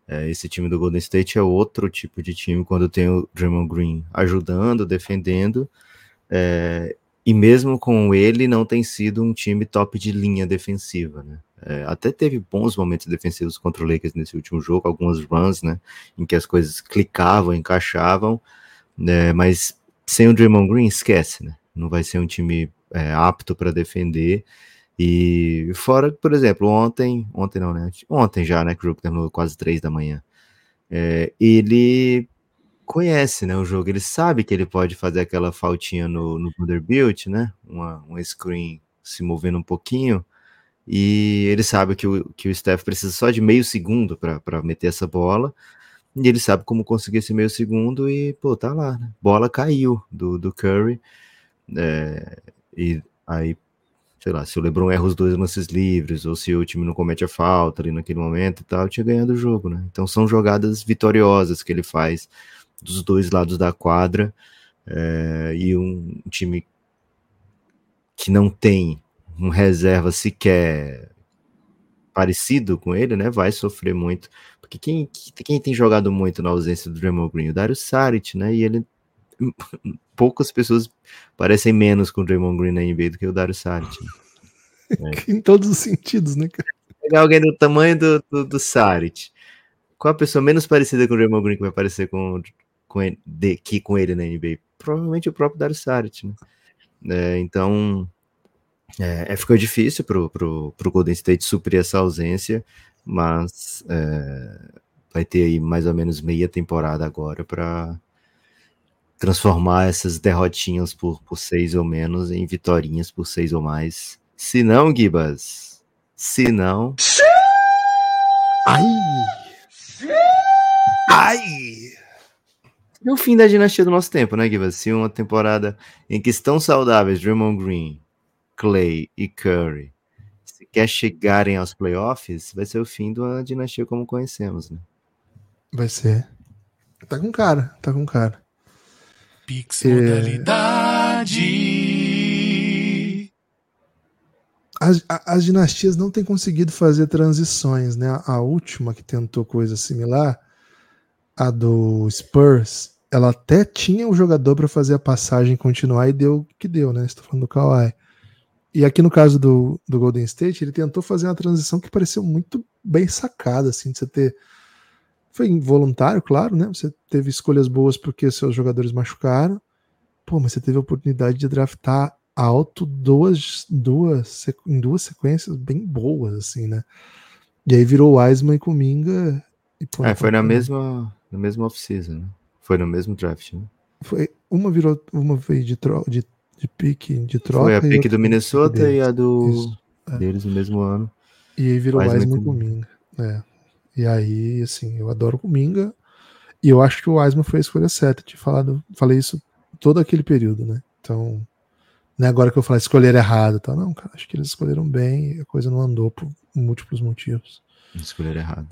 É, esse time do Golden State é outro tipo de time quando tem o Draymond Green ajudando, defendendo. é, e mesmo com ele, não tem sido um time top de linha defensiva, né? É, até teve bons momentos defensivos contra o Lakers nesse último jogo, algumas runs, né? Em que as coisas clicavam, encaixavam, né? Mas sem o Draymond Green, esquece, né? Não vai ser um time é, apto para defender. E fora, por exemplo, ontem, ontem não, né? Ontem já, né? Que o jogo terminou quase três da manhã. É, ele conhece, né, o jogo, ele sabe que ele pode fazer aquela faltinha no, no Vanderbilt, né, uma, um screen se movendo um pouquinho, e ele sabe que o, que o Steph precisa só de meio segundo para meter essa bola, e ele sabe como conseguir esse meio segundo, e, pô, tá lá, né, bola caiu do, do Curry, é, e aí, sei lá, se o LeBron erra os dois lances livres, ou se o time não comete a falta ali naquele momento e tal, tinha ganhado o jogo, né, então são jogadas vitoriosas que ele faz, dos dois lados da quadra é, e um time que não tem um reserva sequer parecido com ele, né, vai sofrer muito, porque quem, quem tem jogado muito na ausência do Draymond Green, o Dario Saric, né, e ele poucas pessoas parecem menos com o Draymond Green na NBA do que o Dario Saric. Né? É. em todos os sentidos, né, cara? Pegar alguém do tamanho do, do, do Saric, qual a pessoa menos parecida com o Draymond Green que vai parecer com, com ele, de, que com ele na NBA? Provavelmente o próprio Dario Saric, né? É, então, é, é, ficou difícil pro, pro, pro Golden State suprir essa ausência, mas é, vai ter aí mais ou menos meia temporada agora para transformar essas derrotinhas por, por seis ou menos em vitórias por seis ou mais. Se não, Gibas, se não... Ai! Ai! É o fim da dinastia do nosso tempo, né, Giva? Se uma temporada em que estão saudáveis Draymond Green, Clay e Curry se quer chegarem aos playoffs, vai ser o fim da dinastia como conhecemos, né? Vai ser. Tá com cara, tá com cara. Pix modalidade. As, as dinastias não têm conseguido fazer transições, né? A última que tentou coisa similar, a do Spurs, ela até tinha o jogador para fazer a passagem continuar e deu o que deu, né? Estou falando do Kawhi. E aqui no caso do, do Golden State, ele tentou fazer uma transição que pareceu muito bem sacada, assim, de você ter. Foi involuntário, claro, né? Você teve escolhas boas porque seus jogadores machucaram. Pô, mas você teve a oportunidade de draftar alto duas, duas, em duas sequências bem boas, assim, né? E aí virou Wiseman e Kuminga. E, pô, é, foi na mesma, na mesma off-season, né? Foi no mesmo draft, né? Foi, uma virou, uma veio de, tro, de, de pique, de troca. Foi a pique do Minnesota deles. e a do Isso, é. deles no mesmo ano. E aí virou mais Wiseman com Minga. É. E aí, assim, eu adoro o Minga. E eu acho que o Wiseman foi a escolha certa. Te falado, falei isso todo aquele período, né? Então, não é agora que eu falar escolher errado, tá? Não, cara, acho que eles escolheram bem e a coisa não andou por múltiplos motivos. Escolher errado.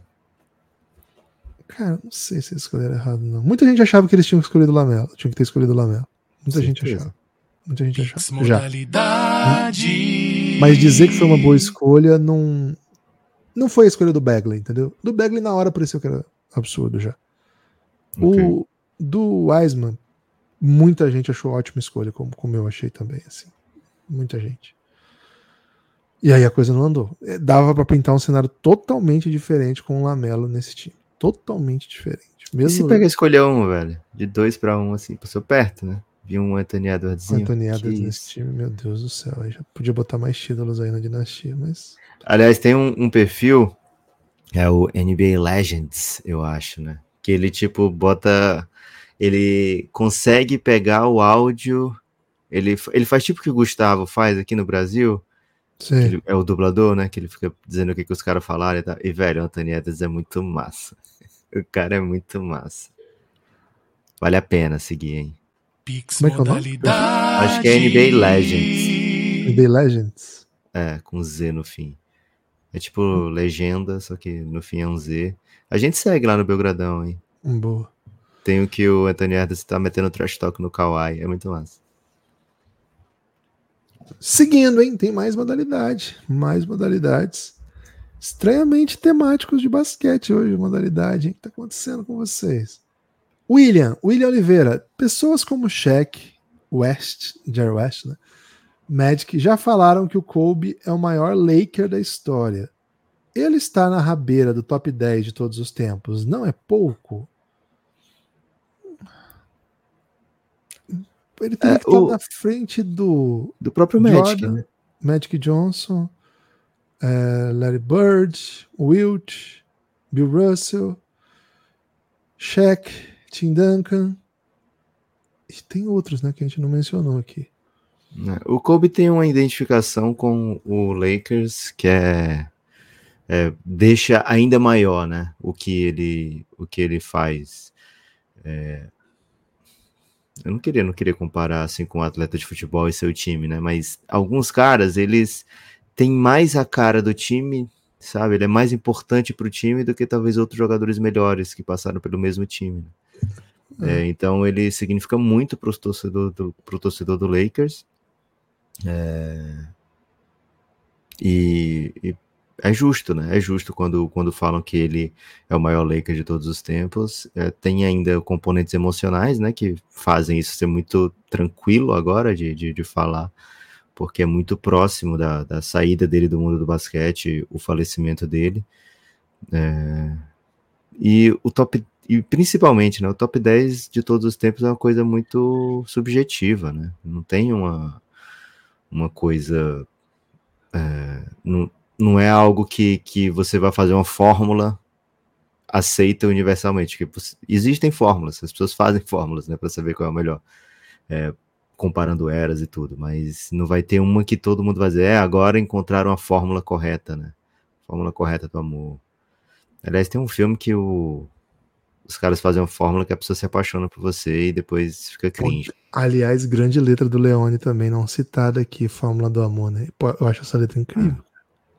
Cara, não sei se eles escolheram errado, não. Muita gente achava que eles tinham escolhido o Lamelo. Tinham que ter escolhido o Lamelo. Muita gente achava. Muita gente achava. Já. Mas dizer que foi uma boa escolha não. Não foi a escolha do Bagley, entendeu? Do Bagley na hora pareceu que era absurdo já. Okay. O do Wiseman, muita gente achou ótima escolha, como, como eu achei também, assim. Muita gente. E aí a coisa não andou. É, dava para pintar um cenário totalmente diferente com o Lamelo nesse time totalmente diferente. Mesmo... E se pega escolher um, velho? De dois para um, assim, passou perto, né? Vi um Anthony Edwards. Anthony Edwards nesse time, meu Deus do céu. Aí já podia botar mais títulos aí na dinastia, mas. Aliás, tem um, um perfil, é o NBA Legends, eu acho, né? Que ele, tipo, bota. Ele consegue pegar o áudio. Ele, ele faz tipo o que o Gustavo faz aqui no Brasil. Ele, é o dublador, né? Que ele fica dizendo o que, que os caras falaram e tal. E, velho, o Anthony Edwards é muito massa. O cara é muito massa. Vale a pena seguir, hein? Pix Como é que é o nome? Acho que é NBA Legends. NBA Legends? É, com Z no fim. É tipo legenda, só que no fim é um Z. A gente segue lá no Belgradão, hein? Hum, boa. Tem o que o Anthony Edwards tá metendo trash talk no Kawaii. É muito massa. Seguindo, hein? Tem mais modalidade. Mais modalidades. Estranhamente temáticos de basquete hoje, modalidade. O que está acontecendo com vocês? William, William Oliveira. Pessoas como Shaq, West, Jerry West, né? Magic já falaram que o Kobe é o maior Laker da história. Ele está na rabeira do top 10 de todos os tempos. Não é pouco? Ele teria É, que estar o- na frente do Do próprio Magic, Jordan, né? Magic Johnson, eh, Larry Bird, Wilt, Bill Russell, Shaq, Tim Duncan. E tem outros, né, que a gente não mencionou aqui. É, O Kobe tem uma identificação com o Lakers que é, é, deixa ainda maior, né? O que ele, o que ele faz. É, eu não queria, não queria comparar assim com um atleta de futebol e seu time, né? Mas alguns caras eles têm mais a cara do time, sabe? Ele é mais importante para o time do que talvez outros jogadores melhores que passaram pelo mesmo time. né? É, então ele significa muito para o torcedor torcedor do Lakers. É, e, e é justo, né? É justo quando, quando falam que ele é o maior Laker de todos os tempos. É, tem ainda componentes emocionais, né? Que fazem isso ser muito tranquilo agora de, de, de falar, porque é muito próximo da, da saída dele do mundo do basquete, o falecimento dele. É, e o top, e principalmente, né? O top 10 de todos os tempos é uma coisa muito subjetiva, né? Não tem uma, uma coisa. é, não, não é algo que, que você vai fazer uma fórmula aceita universalmente. Que existem fórmulas, as pessoas fazem fórmulas, né, para saber qual é o melhor, é, comparando eras e tudo, mas não vai ter uma que todo mundo vai dizer, é, agora encontraram a fórmula correta, né? Fórmula correta do amor. Aliás, tem um filme que o, os caras fazem uma fórmula que a pessoa se apaixona por você e depois fica cringe. Aliás, grande letra do Leone também, não citada aqui, Fórmula do Amor, né? Eu acho essa letra incrível.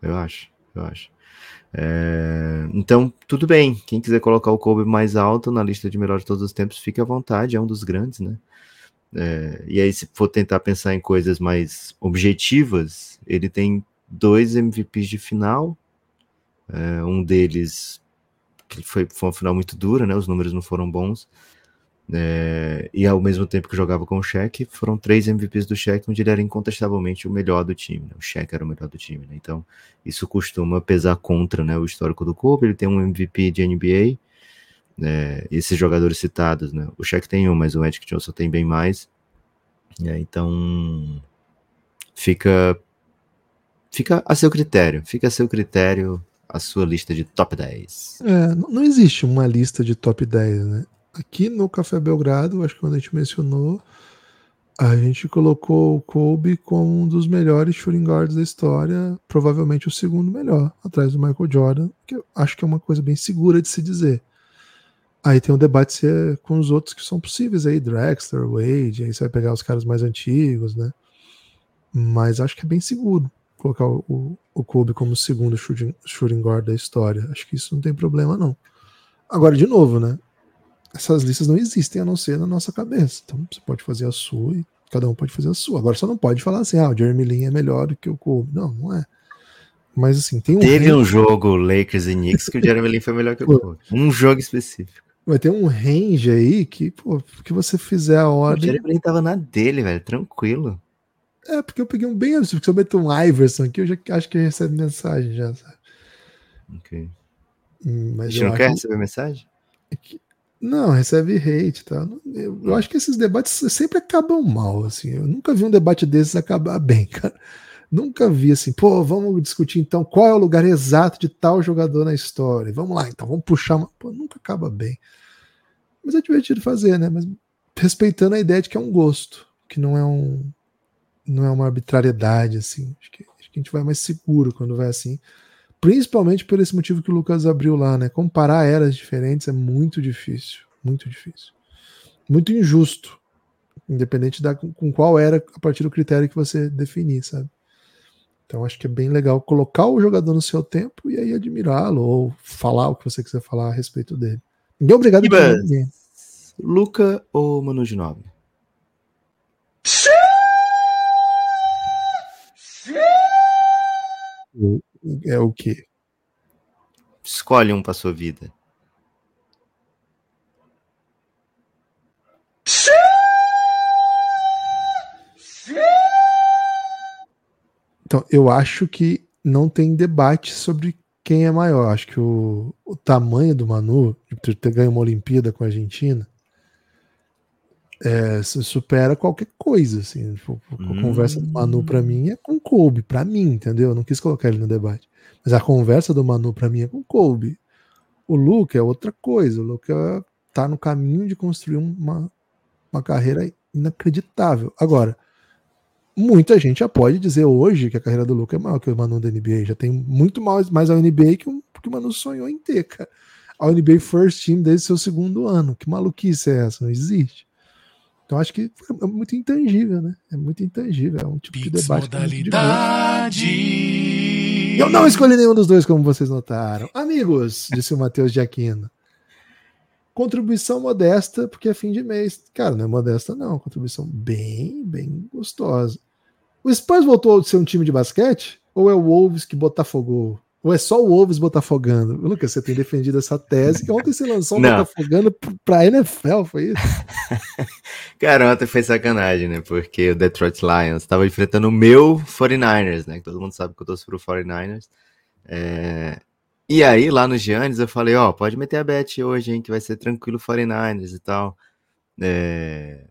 Eu acho, eu acho. É, então, tudo bem. Quem quiser colocar o Kobe mais alto na lista de melhores de todos os tempos, fique à vontade, é um dos grandes, né? É, e aí, se for tentar pensar em coisas mais objetivas, ele tem dois MVPs de final. É, um deles que foi, foi uma final muito dura, né? Os números não foram bons. É, e ao mesmo tempo que jogava com o Shaq, foram três MVPs do Shaq, onde ele era incontestavelmente o melhor do time. Né? O Shaq era o melhor do time, né? Então, isso costuma pesar contra né, o histórico do Kobe. Ele tem um MVP de NBA. né, esses jogadores citados, né? O Shaq tem um, mas o Magic Johnson tem bem mais. né, então, fica, fica a seu critério. Fica a seu critério a sua lista de top 10. É, não, existe uma lista de top 10, né? Aqui no Café Belgrado, acho que quando a gente mencionou, a gente colocou o Kobe como um dos melhores shooting guards da história, provavelmente o segundo melhor, atrás do Michael Jordan, que eu acho que é uma coisa bem segura de se dizer. Aí tem um debate se é com os outros que são possíveis aí, Drexler, Wade, aí você vai pegar os caras mais antigos, né? Mas acho que é bem seguro colocar o, o, o Kobe como segundo shooting, shooting guard da história. Acho que isso não tem problema, não. Agora, de novo, né? Essas listas não existem a não ser na nossa cabeça. Então você pode fazer a sua e cada um pode fazer a sua. Agora só não pode falar assim, ah, o Jeremy Lin é melhor do que o Kobe. Não, não é. Mas assim, tem um Teve range- um jogo Lakers e Knicks que o Jeremy Lin foi melhor que o Kobe. Um jogo específico. vai ter um range aí que, pô, que você fizer a O ordem. Jeremy Lin tava na dele, velho, tranquilo. É, porque eu peguei um bem absurdo. Se eu meter um Iverson aqui, eu já acho que recebe mensagem já, sabe? Ok. Hum, A Mas não quer receber mensagem? Não, recebe hate, tá? Eu, eu acho que esses debates sempre acabam mal, assim. Eu nunca vi um debate desses acabar bem, cara. Nunca vi assim, pô, vamos discutir então qual é o lugar exato de tal jogador na história. Vamos lá, então, vamos puxar uma. Pô, nunca acaba bem. Mas é divertido fazer, né? Mas respeitando a ideia de que é um gosto, que não é um. Não é uma arbitrariedade, assim. Acho que, acho que a gente vai mais seguro quando vai assim. Principalmente por esse motivo que o Lucas abriu lá, né? Comparar eras diferentes é muito difícil. Muito difícil. Muito injusto. Independente da, com qual era a partir do critério que você definir, sabe? Então acho que é bem legal colocar o jogador no seu tempo e aí admirá-lo ou falar o que você quiser falar a respeito dele. Ninguém é obrigado Ibas. ninguém. Luca ou Manu Ginóbili? É o quê? Escolhe um pra sua vida. Então, eu acho que não tem debate sobre quem é maior. Acho que o, o tamanho do Manu, de ter ganho uma Olimpíada com a Argentina, é, supera qualquer coisa. Assim. Tipo, a hum. conversa do Manu para mim é com Kobe, para mim, entendeu? Eu não quis colocar ele no debate. Mas a conversa do Manu para mim é com Kobe. O Luke é outra coisa. O Luke é, tá no caminho de construir uma, uma carreira inacreditável. Agora, muita gente já pode dizer hoje que a carreira do Luke é maior que o Manu da NBA. Já tem muito mais, mais a NBA que o, que o Manu sonhou em ter, cara. A NBA First Team desde seu segundo ano. Que maluquice é essa? Não existe. Então acho que é muito intangível, né? É muito intangível. É um tipo Pix de debate. Modalidade. É Eu não escolhi nenhum dos dois, como vocês notaram. Amigos, disse o Matheus de Aquino. Contribuição modesta, porque é fim de mês. Cara, não é modesta, não. Contribuição bem, bem gostosa. O Spurs voltou a ser um time de basquete? Ou é o Wolves que botafogou? Ou é só o Wolves botafogando? Lucas, você tem defendido essa tese que ontem você lançou um Não. botafogando pra NFL, foi isso? Cara, ontem foi sacanagem, né? Porque o Detroit Lions estava enfrentando o meu 49ers, né? Todo mundo sabe que eu torço pro 49ers. É... E aí, lá no Giannis, eu falei, ó, oh, pode meter a bet hoje, hein? Que vai ser tranquilo 49ers e tal. É...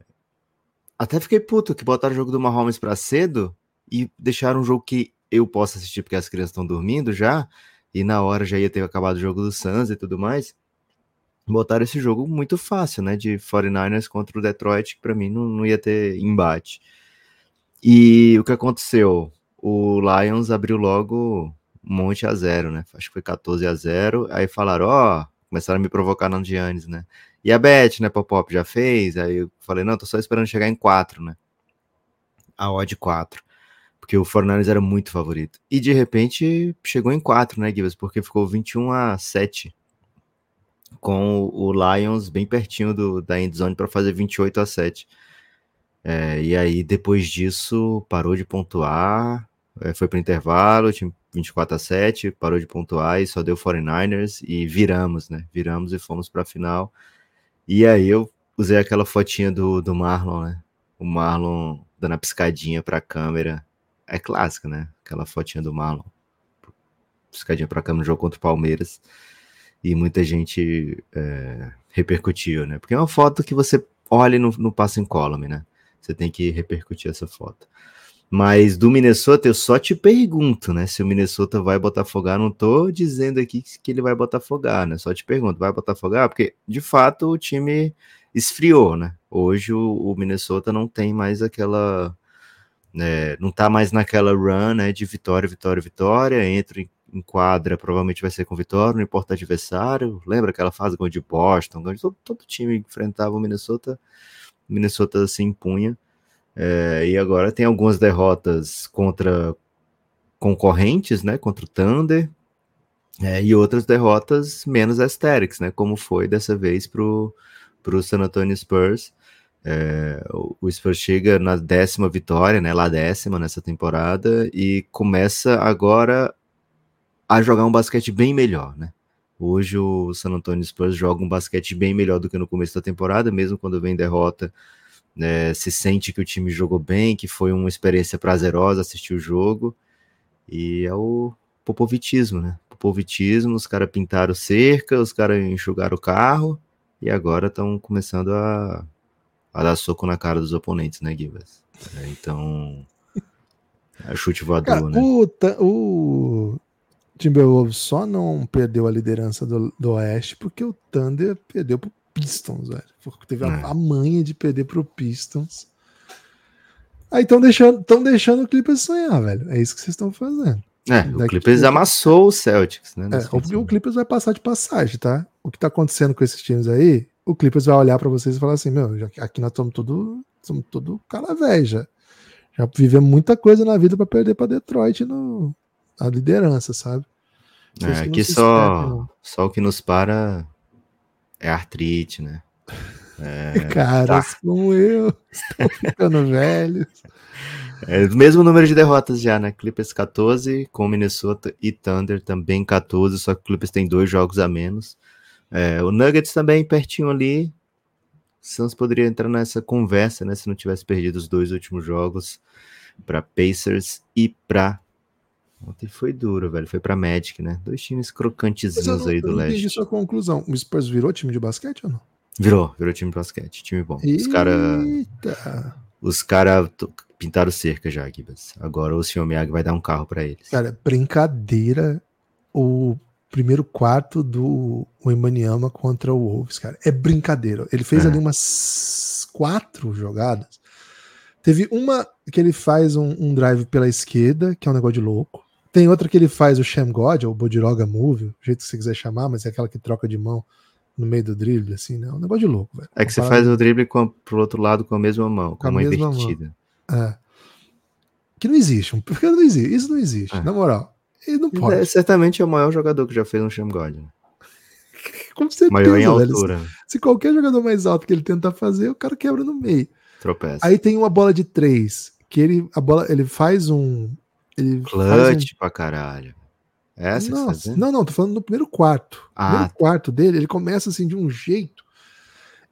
Até fiquei puto que botaram o jogo do Mahomes pra cedo e deixaram um jogo que eu posso assistir porque as crianças estão dormindo já, e na hora já ia ter acabado o jogo do Suns e tudo mais, botaram esse jogo muito fácil, né, de 49ers contra o Detroit, que para mim não, não ia ter embate. E o que aconteceu? O Lions abriu logo um monte a zero, né? Acho que foi 14 a 0. Aí falaram, ó, oh, começaram a me provocar no Giannis, né? E a Beth, né, Pop já fez. Aí eu falei, não, tô só esperando chegar em 4, né? A odd 4 porque o Fornares era muito favorito. E de repente chegou em 4, né, Gibas? Porque ficou 21 a 7 com o Lions bem pertinho do, da endzone para fazer 28 a 7. É, e aí depois disso parou de pontuar, é, foi para intervalo, tinha 24 a 7, parou de pontuar e só deu 49ers e viramos, né? Viramos e fomos para a final. E aí eu usei aquela fotinha do, do Marlon, né? O Marlon dando a piscadinha para a câmera é clássica, né? Aquela fotinha do Marlon. Piscadinha pra cá no jogo contra o Palmeiras. E muita gente é, repercutiu, né? Porque é uma foto que você olha no, no passo em column, né? Você tem que repercutir essa foto. Mas do Minnesota, eu só te pergunto, né? Se o Minnesota vai botafogar, não tô dizendo aqui que ele vai botafogar, né? Só te pergunto, vai botafogar? Porque, de fato, o time esfriou, né? Hoje o Minnesota não tem mais aquela né, não tá mais naquela run né, de vitória, vitória, vitória, entra em, em quadra, provavelmente vai ser com vitória, não importa o adversário. Lembra aquela fase de Boston, todo, todo time enfrentava o Minnesota, o Minnesota se impunha. É, e agora tem algumas derrotas contra concorrentes, né, contra o Thunder, é, e outras derrotas menos aesthetics, né, como foi dessa vez para o San Antonio Spurs. É, o Spurs chega na décima vitória, né? Lá décima nessa temporada e começa agora a jogar um basquete bem melhor, né? Hoje o San Antonio Spurs joga um basquete bem melhor do que no começo da temporada, mesmo quando vem derrota, né, se sente que o time jogou bem, que foi uma experiência prazerosa assistir o jogo. E é o popovitismo, né? Popovitismo, os caras pintaram cerca, os caras enxugaram o carro e agora estão começando a a dar soco na cara dos oponentes, né, Gibas? É, então, é chute voador, cara, né? O, o Timberwolves só não perdeu a liderança do, do Oeste porque o Thunder perdeu pro Pistons, velho. Porque teve é. a, a manha de perder pro Pistons. Aí estão deixando, tão deixando o Clippers sonhar, velho. É isso que vocês estão fazendo. É, Daqui o Clippers que... amassou o Celtics, né? É, o, o Clippers vai passar de passagem, tá? O que tá acontecendo com esses times aí o Clippers vai olhar para vocês e falar assim: meu, já, aqui nós estamos tudo, somos tudo cara já. Vivemos muita coisa na vida para perder para Detroit no, na liderança, sabe? É, aqui só, só o que nos para é artrite, né? É, Caras tá. como eu estão ficando velhos. É o mesmo número de derrotas já, né? Clippers 14, com Minnesota e Thunder também 14, só que o Clippers tem dois jogos a menos. É, o Nuggets também pertinho ali. Suns poderia entrar nessa conversa, né? Se não tivesse perdido os dois últimos jogos para Pacers e para Ontem foi duro, velho. Foi pra Magic, né? Dois times crocantezinhos não, aí do leste. sua conclusão. O Spurs virou time de basquete ou não? Virou, virou time de basquete. Time bom. Os caras Eita. os cara to- pintaram cerca já, Gibas. Agora o senhor Miyagi vai dar um carro pra eles. Cara, brincadeira o primeiro quarto do Wembanyama contra o Wolves, cara. É brincadeira. Ele fez É. ali umas quatro jogadas. Teve uma que ele faz um, um drive pela esquerda, que é um negócio de louco. Tem outra que ele faz o Sham God, ou o Bodiroga Move, do jeito que você quiser chamar, mas é aquela que troca de mão no meio do drible, assim, né? É um negócio de louco, velho. É que você faz o drible com a- pro outro lado com a mesma mão, com, Com a mão. invertida. É. Que não existe. Porque não existe. Isso não existe. É. Na moral. Ele não Ele pode. é, certamente é o maior jogador que já fez um Sham God. Né? Com certeza, Maior em velho. altura. Se qualquer jogador mais alto que ele tentar fazer, o cara quebra no meio. Tropeça. Aí tem uma bola de três, que ele, a bola, ele faz um. Ele faz Clutch pra caralho. Essa um, que você tá não, não, tô falando no primeiro quarto. No Ah. primeiro quarto dele, ele começa assim de um jeito.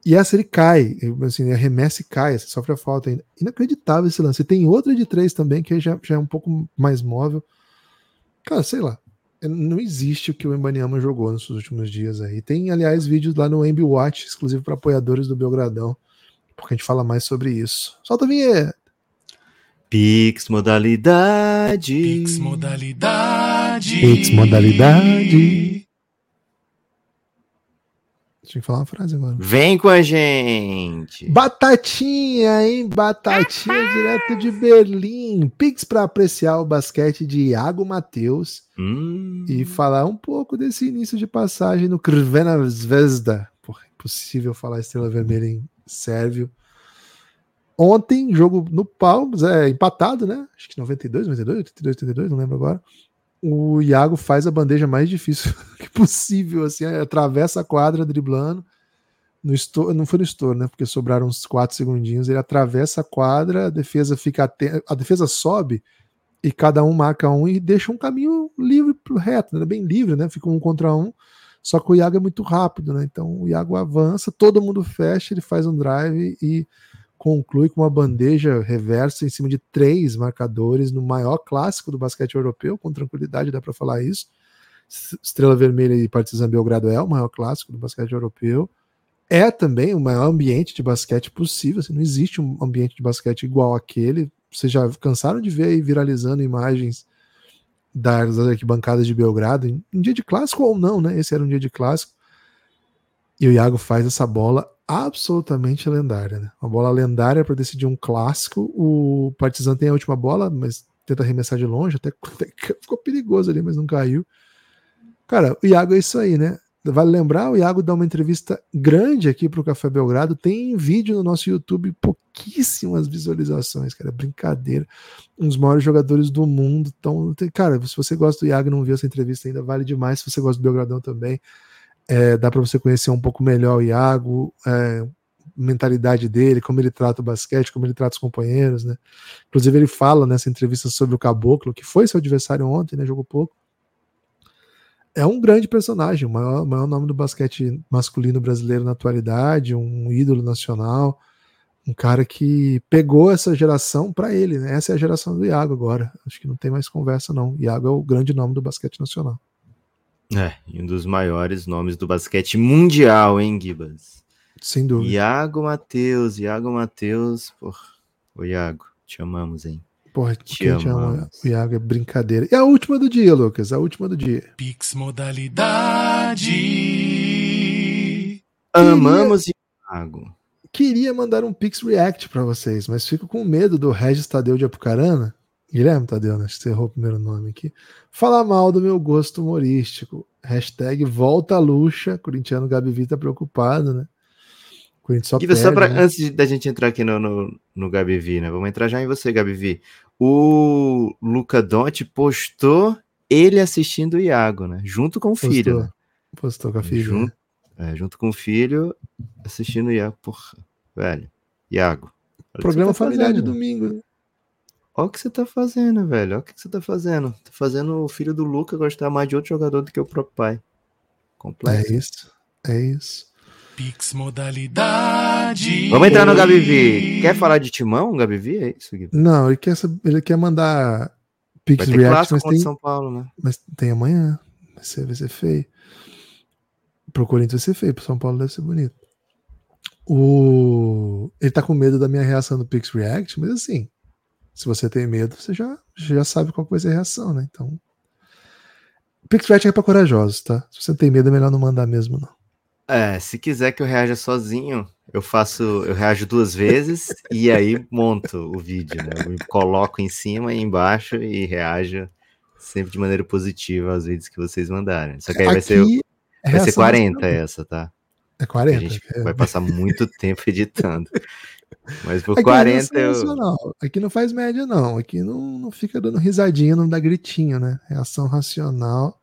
E essa ele cai, assim, ele arremessa e cai, sofre a falta ainda. Inacreditável esse lance. E tem outra de três também, que já, já é um pouco mais móvel. Cara, sei lá. Não existe o que o Embanyama jogou nos últimos dias aí. Tem, aliás, vídeos lá no MB Watch, exclusivo para apoiadores do Belgradão, porque a gente fala mais sobre isso. Solta a vinheta. Pix modalidade. Pix modalidade. Pix modalidade. Tinha que falar uma frase agora. Vem com a gente. Batatinha, hein? Batatinha direto de Berlim. Pix para apreciar o basquete de Iago Matheus Hum. e falar um pouco desse início de passagem no Crvena Zvezda. Porra, é impossível falar estrela vermelha em sérvio. Ontem, jogo no pau, é, empatado, né? Acho que 92, 92, 82, 82, não lembro agora. O Iago faz a bandeja mais difícil que possível, assim, atravessa a quadra driblando. No estouro, não foi no estouro, né? Porque sobraram uns 4 segundinhos. Ele atravessa a quadra, a defesa fica a defesa sobe e cada um marca um e deixa um caminho livre pro reto, né? Bem livre, né? Fica um contra um. Só que o Iago é muito rápido, né? Então o Iago avança, todo mundo fecha, ele faz um drive e conclui com uma bandeja reversa em cima de três marcadores no maior clássico do basquete europeu, com tranquilidade dá para falar isso. Estrela Vermelha e Partizan Belgrado é o maior clássico do basquete europeu. É também o maior ambiente de basquete possível. assim, não existe um ambiente de basquete igual aquele. Vocês já cansaram de ver aí viralizando imagens das arquibancadas de Belgrado um dia de clássico ou não, né? Esse era um dia de clássico. E o Iago faz essa bola absolutamente lendária, né? Uma bola lendária para decidir um clássico. O Partizan tem a última bola, mas tenta arremessar de longe, até, até ficou perigoso ali, mas não caiu. Cara, o Iago é isso aí, né? Vale lembrar, o Iago dá uma entrevista grande aqui para o Café Belgrado. Tem vídeo no nosso YouTube, pouquíssimas visualizações, cara. é Brincadeira. Um dos maiores jogadores do mundo. Então, cara, se você gosta do Iago e não viu essa entrevista ainda, vale demais. Se você gosta do Belgradão também, é, dá para você conhecer um pouco melhor o Iago, é, mentalidade dele, como ele trata o basquete, como ele trata os companheiros, né? Inclusive, ele fala nessa entrevista sobre o Caboclo, que foi seu adversário ontem, né? Jogou pouco é um grande personagem, o maior, maior nome do basquete masculino brasileiro na atualidade, um ídolo nacional, um cara que pegou essa geração para ele, né? Essa é a geração do Iago agora. Acho que não tem mais conversa, não. Iago é o grande nome do basquete nacional. É, e um dos maiores nomes do basquete mundial, hein, Gibas? Sem dúvida. Iago Matheus, Iago Matheus, porra. Ô, Iago, te amamos, hein? Porra, Te quem te ama o Iago é brincadeira. E a última do dia, Lucas, a última do dia. Pix modalidade. Amamos Iago. Queria mandar um Pix React para vocês, mas fico com medo do Regis Tadeu de Apucarana. Guilherme Tadeu, né? Você errou o primeiro nome aqui. Falar mal do meu gosto humorístico. Hashtag volta a luxa. Corintiano Gabi Vita preocupado, né? Corinthians só perde, só pra, né? antes de- da gente entrar aqui no, no, no Gabi Vi, né? Vamos entrar já em você, Gabi Vi. O Luca Donte postou ele assistindo o Iago, né? Junto com o filho, Postou, né? postou com a filha. Junto, né? é, junto com o filho, assistindo o Iago. Porra, velho. Iago. Programa tá familiar de fazendo. domingo. Olha o que você tá fazendo, velho. Olha o que você tá fazendo. Tá fazendo o filho do Luca gostar mais de outro jogador do que o próprio pai. É Complexo. isso. É isso. Pix modalidade. Vamos entrar no Gabi Vi. Quer falar de timão, Gabi Vi? É isso, Gui? Não, ele quer, ele quer mandar Pix Vai ter React, mas tem, São Paulo, né? mas tem amanhã. Vai ser, vai ser feio. Pro Corinthians vai ser feio, pro São Paulo deve ser bonito. O... Ele tá com medo da minha reação do Pix React, mas assim, se você tem medo, você já, já sabe qual vai ser a reação, né? Então. Pix React é pra corajosos, tá? Se você tem medo, é melhor não mandar mesmo, não. É, se quiser que eu reaja sozinho, eu faço, eu reajo duas vezes e aí monto o vídeo, né? Eu me coloco em cima e embaixo e reajo sempre de maneira positiva aos vídeos que vocês mandarem. Só que aí vai ser, Aqui, é vai ser reação 40 racional. essa, tá? É A 40? gente é. vai passar muito tempo editando. Mas por Aqui é 40 reação eu. Aqui não faz média, não. Aqui não, não fica dando risadinha, não dá gritinho, né? Reação racional.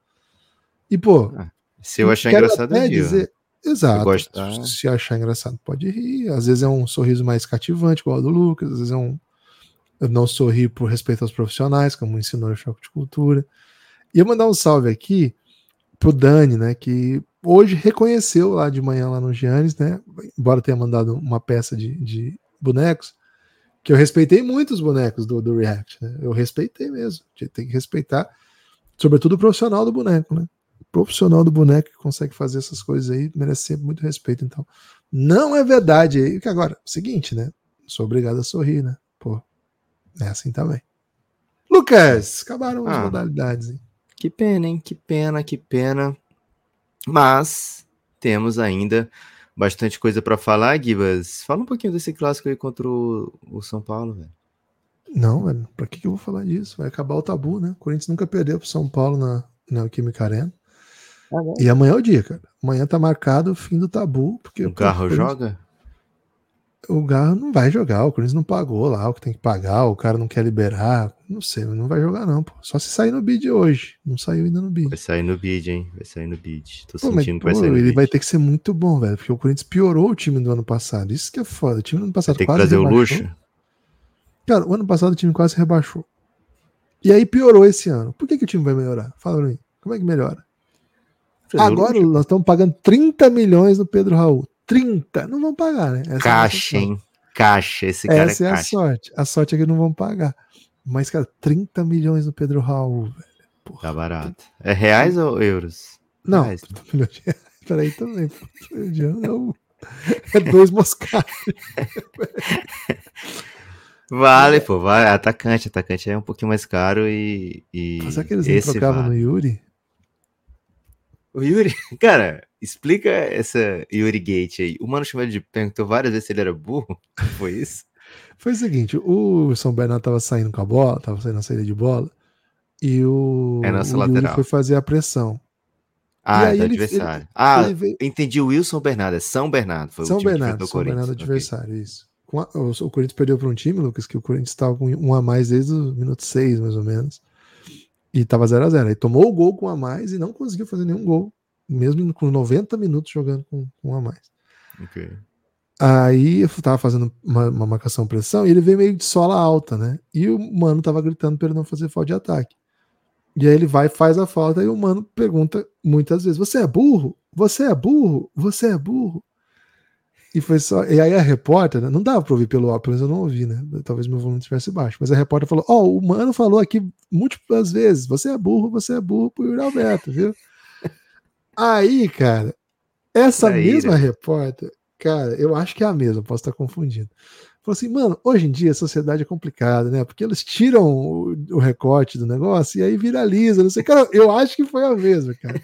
E, pô. Se eu achar engraçado, digo. dizer- Exato. gostar. Se achar engraçado, pode rir. Às vezes é um sorriso mais cativante, igual o do Lucas. Às vezes é um. Eu não sorri por respeito aos profissionais, como ensinou o Choque de Cultura. E eu mandar um salve aqui pro Dani, né? Que hoje reconheceu lá de manhã lá no Giannis, né? Embora tenha mandado uma peça de, de bonecos, que eu respeitei muito os bonecos do, do React, né? Eu respeitei mesmo. Tem que respeitar, sobretudo o profissional do boneco, né? O profissional do boneco que consegue fazer essas coisas aí merece sempre muito respeito. Então, não é verdade aí. Que agora, seguinte, né? Sou obrigado a sorrir, né? Pô, é assim também. Lucas, acabaram as Ah. modalidades, hein? Que pena, hein? Que pena, que pena. Mas temos ainda bastante coisa pra falar, Gibas. Fala um pouquinho desse clássico aí contra o, o São Paulo, velho. Não, velho, pra que, que eu vou falar disso? Vai acabar o tabu, né? O Corinthians nunca perdeu pro São Paulo na, na Química Arena. E amanhã é o dia, cara. Amanhã tá marcado o fim do tabu, porque O carro joga? O Garro não vai jogar, o Corinthians não pagou lá o que tem que pagar, o cara não quer liberar, não sei, mas não vai jogar não, pô. Só se sair no bid hoje, não saiu ainda no bid. Vai sair no bid, hein? Vai sair no bid. Tô Pô, mas, sentindo que vai pô, sair no ele bid. vai ter que ser muito bom, velho, porque o Corinthians piorou o time do ano passado, isso que é foda, o time do ano passado Tem que quase trazer o rebaixou. luxo. Cara, o ano passado o time quase rebaixou. E aí piorou esse ano. Por que, que o time vai melhorar? Fala pra mim, como é que melhora? Trazer o Agora nós estamos pagando 30 milhões no Pedro Raul. 30, não vão pagar, né? Essa é Caixa, sorte. hein? Caixa. Esse cara Essa é é a sorte. A sorte é que não vão pagar. Mas, cara, 30 milhões no Pedro Raul, velho. Porra. Tá barato. É reais ou euros? Não, Reais? 30 milhões de reais. Peraí também. Não. É dois moscados. Vale, pô, vale. Atacante, atacante é um pouquinho mais caro e. e Será que eles não trocavam vale. no Yuri? O Yuri, cara, explica essa Yuri Gate aí. O Mano Chuvelli perguntou várias vezes se ele era burro. Foi isso? Foi o seguinte: o São Bernardo tava saindo com a bola, tava saindo na saída de bola, e o, É nosso o Yuri lateral. foi fazer a pressão. Ah, aí do ele- adversário. ah, Ele veio- entendi o Wilson Bernardo. É São Bernardo. Foi São o Bernardo, São Bernardo adversário, isso. Com a- o, o Corinthians perdeu para um time, Lucas, que o Corinthians estava com um a mais desde o minuto 6, mais ou menos. E tava 0 a 0 Aí tomou o gol com um a mais e não conseguiu fazer nenhum gol, mesmo com 90 minutos jogando com, com um a mais. Aí eu tava fazendo uma, uma marcação pressão e ele veio meio de sola alta, né? E o mano tava gritando para ele não fazer falta de ataque. E aí ele vai faz a falta e o mano pergunta muitas vezes: Você é burro? Você é burro? Você é burro? E foi só. E aí a repórter, né? não dava pra ouvir pelo menos eu não ouvi, né? Talvez meu volume estivesse baixo. Mas a repórter falou: Ó, o mano falou aqui múltiplas vezes: Você é burro, você é burro pro Yuri Alberto, viu? Aí, cara, essa mesma repórter, cara, eu acho que é a mesma, posso estar confundindo. Falou assim, mano, hoje em dia a sociedade é complicada, né? Porque eles tiram o, o recorte do negócio e aí viraliza, não sei. Cara, eu acho que foi a mesma, cara.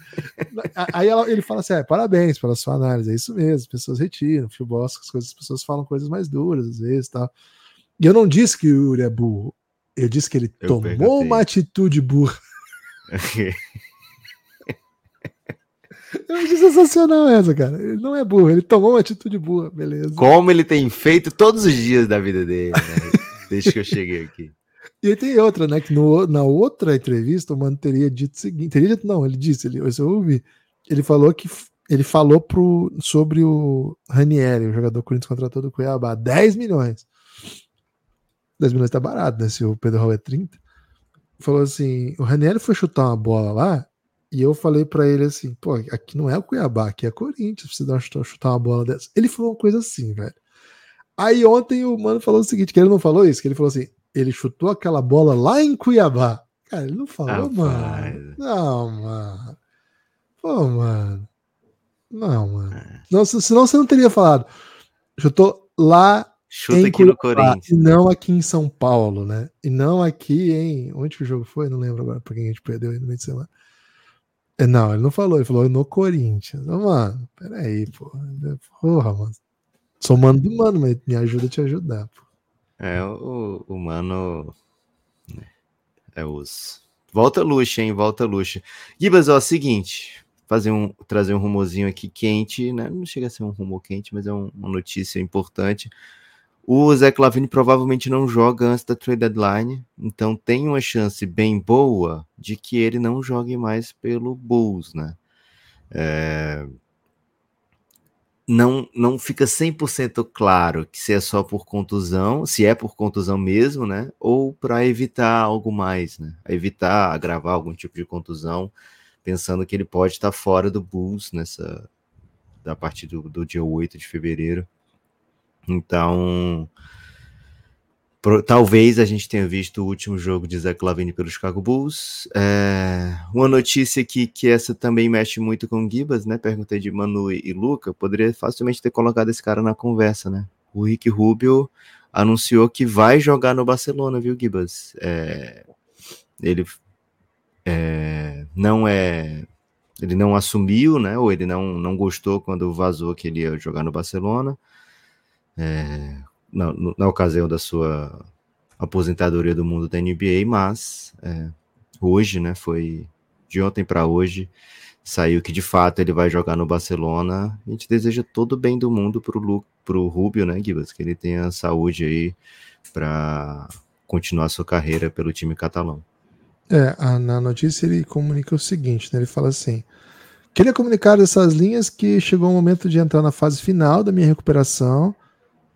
aí ela- ele fala assim: é, parabéns pela sua análise, é isso mesmo, as pessoas retiram, futebol, as coisas, as pessoas falam coisas mais duras às vezes tal. E eu não disse que o Yuri é burro, eu disse que ele Eu tomou perguntei. uma atitude burra. Eu achei sensacional essa, cara. Ele não é burro, ele tomou uma atitude burra, beleza. Como ele tem feito todos os dias da vida dele, né? Desde que eu cheguei aqui. E aí tem outra, né? Que no, na outra entrevista o mano teria dito o seguinte: teria dito, não, ele disse, ele, eu ouvi. Ele falou que ele falou pro, sobre o Ranieri, o jogador Corinthians contratou do Cuiabá, 10 milhões. 10 milhões tá barato, né? Se o Pedro Raul é 30. Falou assim: o Ranieri foi chutar uma bola lá, e eu falei pra ele assim: pô, aqui não é o Cuiabá, aqui é Corinthians, precisa dar chutar- uma bola dessa. Ele falou uma coisa assim, velho. Aí ontem o mano falou o seguinte: que ele não falou isso, que ele falou assim: ele chutou aquela bola lá em Cuiabá. Cara, ele não falou, Rapaz. mano. Não, mano. Pô, mano. Não, mano. Não, se- senão você não teria falado. Eu tô lá Chuta em aqui no Cuiabá, E Corinthians. não aqui em São Paulo, né? E não aqui em. Onde que o jogo foi? Não lembro agora, pra quem a gente perdeu aí no meio de semana. É, Não, ele não falou, ele falou no Corinthians. Mano, peraí, pô. Porra, mano. Sou mano do mano, mas me ajuda a te ajudar, pô. É, o, o mano. né, É os. Volta luxa, hein? Volta luxa. Gibas, ó, seguinte. Fazer um, trazer um rumorzinho aqui quente, né? Não chega a ser um rumor quente, mas é um- uma notícia importante. O Zé Clavini provavelmente não joga antes da trade deadline, então tem uma chance bem boa de que ele não jogue mais pelo Bulls, né? É, não, não fica 100% claro que se é só por contusão, se é por contusão mesmo, né? Ou para evitar algo mais, né? Evitar agravar algum tipo de contusão, pensando que ele pode estar fora do Bulls nessa da partir do, do dia 8 de fevereiro. Então, pro- talvez a gente tenha visto o último jogo de Zach Lavine pelo Chicago Bulls. É, uma notícia aqui que essa também mexe muito com o Gibas, né? Perguntei de Manu e, Luca, poderia facilmente ter colocado esse cara na conversa, né? O Rick Rubio anunciou que vai jogar no Barcelona, viu, Gibas? É, ele é, não é ele não assumiu, né? Ou ele não, não gostou quando vazou que ele ia jogar no Barcelona. É, na, na ocasião da sua aposentadoria do mundo da NBA, mas é, hoje, né? Foi de ontem para hoje, saiu que de fato ele vai jogar no Barcelona. A gente deseja todo o bem do mundo Lu, pro Rubio, né, Gibas? Que ele tenha saúde aí para continuar sua carreira pelo time catalão. É, a- na notícia ele comunica o seguinte, né? Ele fala assim: queria comunicar dessas linhas que chegou o momento de entrar na fase final da minha recuperação.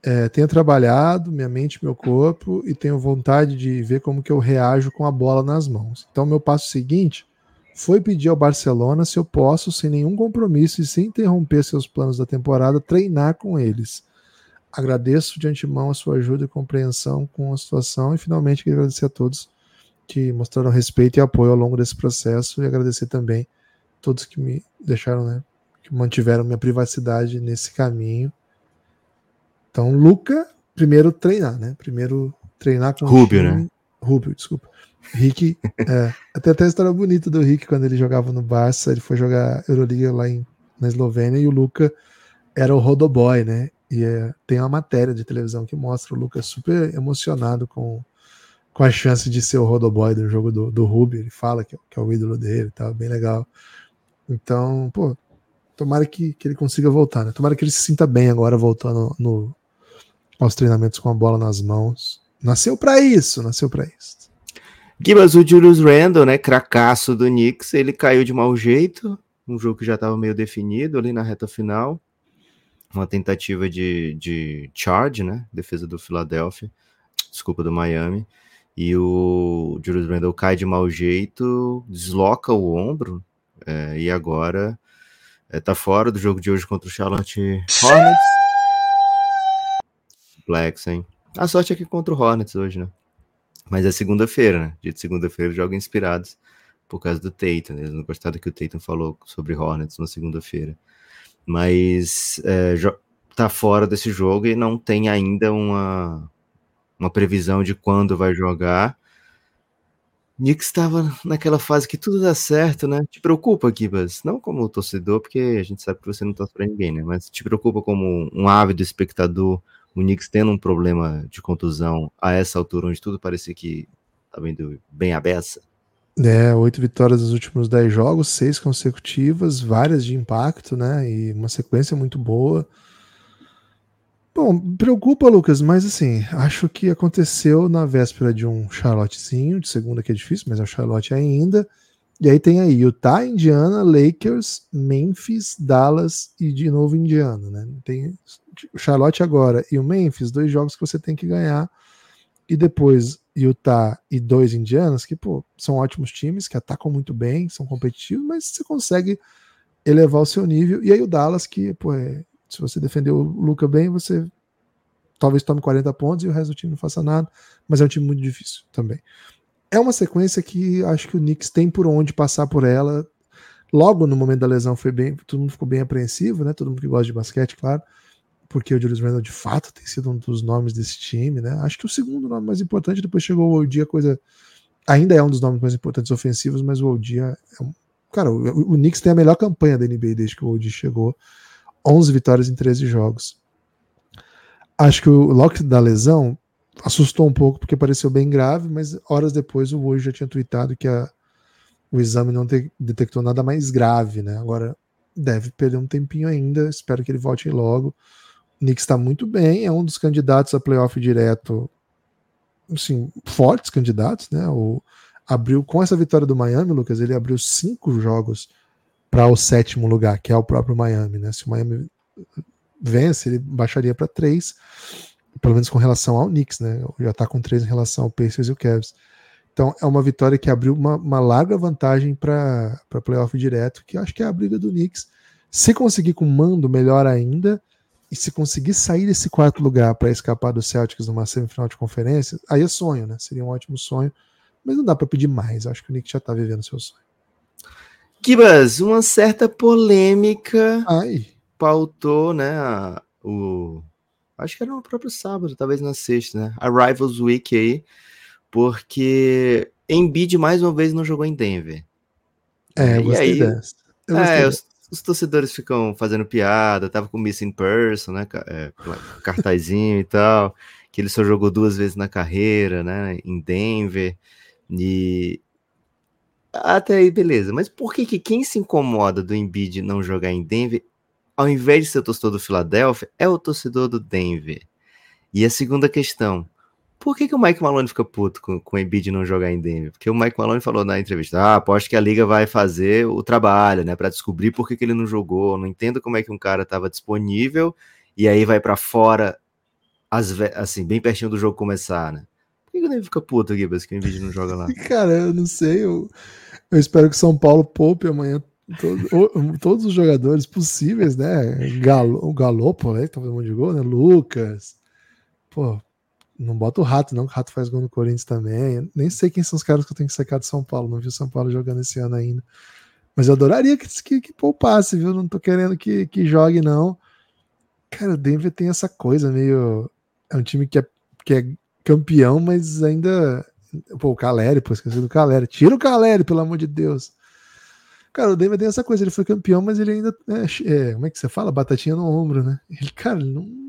É, tenho trabalhado minha mente, meu corpo e tenho vontade de ver como que eu reajo com a bola nas mãos. Então, meu passo seguinte foi pedir ao Barcelona se eu posso, sem nenhum compromisso e sem interromper seus planos da temporada, treinar com eles. Agradeço de antemão a sua ajuda e compreensão com a situação e finalmente queria agradecer a todos que mostraram respeito e apoio ao longo desse processo e agradecer também todos que me deixaram, né, que mantiveram minha privacidade nesse caminho. Então, Luca, primeiro treinar, né? Primeiro treinar com o Rubio, time- né? Rubio, desculpa. Rick, é, até até a história bonita do Rick quando ele jogava no Barça, ele foi jogar Euroliga lá em, na Eslovênia e o Luca era o rodoboy, né? E é, tem uma matéria de televisão que mostra o Luca super emocionado com, com a chance de ser o rodoboy do jogo do, do Rubio. Ele fala que, é- que é o ídolo dele, tá bem legal. Então, pô, tomara que, que ele consiga voltar, né? Tomara que ele se sinta bem agora voltando no, aos treinamentos com a bola nas mãos. Nasceu pra isso, nasceu pra isso. Gibas, o Julius Randle, né, cracaço do Knicks, ele caiu de mau jeito, um jogo que já estava meio definido ali na reta final, uma tentativa de, de charge, né, defesa do Philadelphia, desculpa, do Miami, e o Julius Randle cai de mau jeito, desloca o ombro, é, e agora é, tá fora do jogo de hoje contra o Charlotte Hornets. Blacks, hein? A sorte é que contra o Hornets hoje, né? Mas é segunda-feira, né? Dia de segunda-feira jogam inspirados por causa do Tatum. Né? Eles não gostaram do que o Tatum falou sobre Hornets na segunda-feira. Mas é, tá fora desse jogo e não tem ainda uma, uma previsão de quando vai jogar. Knicks estava naquela fase que tudo dá certo, né? Te preocupa, Gibas? Não como torcedor, porque a gente sabe que você não torce pra ninguém, né? Mas te preocupa como um ávido espectador o Knicks tendo um problema de contusão a essa altura, onde tudo parecia que estava indo bem a beça. É, oito vitórias nos últimos dez jogos, seis consecutivas, várias de impacto, né? E uma sequência muito boa. Bom, preocupa, Lucas, mas assim, acho que aconteceu na véspera de um Charlottezinho, de segunda que é difícil, mas é o Charlotte ainda. E aí tem aí Utah, Indiana, Lakers, Memphis, Dallas e de novo Indiana, né? Tem o Charlotte agora e o Memphis, dois jogos que você tem que ganhar. E depois Utah e dois Indianas, que pô, são ótimos times, que atacam muito bem, são competitivos, mas você consegue elevar o seu nível. E aí o Dallas, que pô, é, se você defender o Luca bem, você talvez tome 40 pontos e o resto do time não faça nada, mas é um time muito difícil também. É uma sequência que acho que o Knicks tem por onde passar por ela. Logo no momento da lesão foi bem, todo mundo ficou bem apreensivo, né? Todo mundo que gosta de basquete, claro, porque o Julius Randle de fato tem sido um dos nomes desse time, né? Acho que o segundo nome mais importante, depois chegou o Odia, coisa ainda é um dos nomes mais importantes ofensivos, mas o Odia é um cara, o, o Knicks tem a melhor campanha da NBA desde que o Odia chegou. 11 vitórias em 13 jogos. Acho que o Locke da lesão assustou um pouco porque pareceu bem grave, mas horas depois o Woj já tinha tweetado que a, o exame não te, detectou nada mais grave, né? Agora deve perder um tempinho ainda, espero que ele volte logo. O Knicks está muito bem, é um dos candidatos a playoff direto, assim, fortes candidatos, né? O, abriu com essa vitória do Miami, Lucas, ele abriu cinco jogos para o sétimo lugar, que é o próprio Miami, né? Se o Miami vence, ele baixaria para três pelo menos com relação ao Knicks, né? Já está com três em relação ao Pacers e o Cavs. Então é uma vitória que abriu uma, uma larga vantagem para playoff direto, que acho que é a briga do Knicks. Se conseguir com mando, melhor ainda. E se conseguir sair desse quarto lugar para escapar do Celtics numa semifinal de conferência, aí é sonho, né? Seria um ótimo sonho. Mas não dá para pedir mais. Acho que o Knicks já está vivendo seu sonho. Kibas, uma certa polêmica Ai. pautou, né, a, o acho que era no próprio sábado, talvez na sexta, né? A Rivals Week aí, porque Embiid mais uma vez não jogou em Denver. É, eu gostei aí, dessa. Eu é, os, os, torcedores ficam fazendo piada, tava com missing person, né? É, cartazinho e tal, que ele só jogou duas vezes na carreira, né? Em Denver. E até aí, beleza. Mas por que, que quem se incomoda do Embiid não jogar em Denver ao invés de ser o torcedor do Philadelphia, é o torcedor do Denver. E a segunda questão, por que, que o Mike Malone fica puto com, com o Embiid não jogar em Denver? Porque o Mike Malone falou na entrevista, ah, aposto que a liga vai fazer o trabalho, né, para descobrir por que, que ele não jogou, não entendo como é que um cara estava disponível e aí vai para fora, assim, bem pertinho do jogo começar, né? Por que, que o Denver fica puto, Gibas, que o Embiid não joga lá? Cara, eu não sei, eu, eu espero que São Paulo poupe amanhã todo, todos os jogadores possíveis, né? Galo, o Galopo, né? Que tá fazendo um monte de gol, né? Lucas. Pô, não bota o Rato, não, que o Rato faz gol no Corinthians também. nem sei quem são os caras que eu tenho que sacar de São Paulo. Não vi o São Paulo jogando esse ano ainda. Mas eu adoraria que, que, que poupasse, viu? Não tô querendo que, que jogue, não. Cara, o Denver tem essa coisa meio. É um time que é, que é campeão, mas ainda. Pô, o Caleri, pô, esqueci do Caleri. Tira o Caleri, pelo amor de Deus. Cara, o Denver tem essa coisa, ele foi campeão, mas ele ainda. É, é, como é que você fala? Batatinha no ombro, né? Ele, cara, ele não.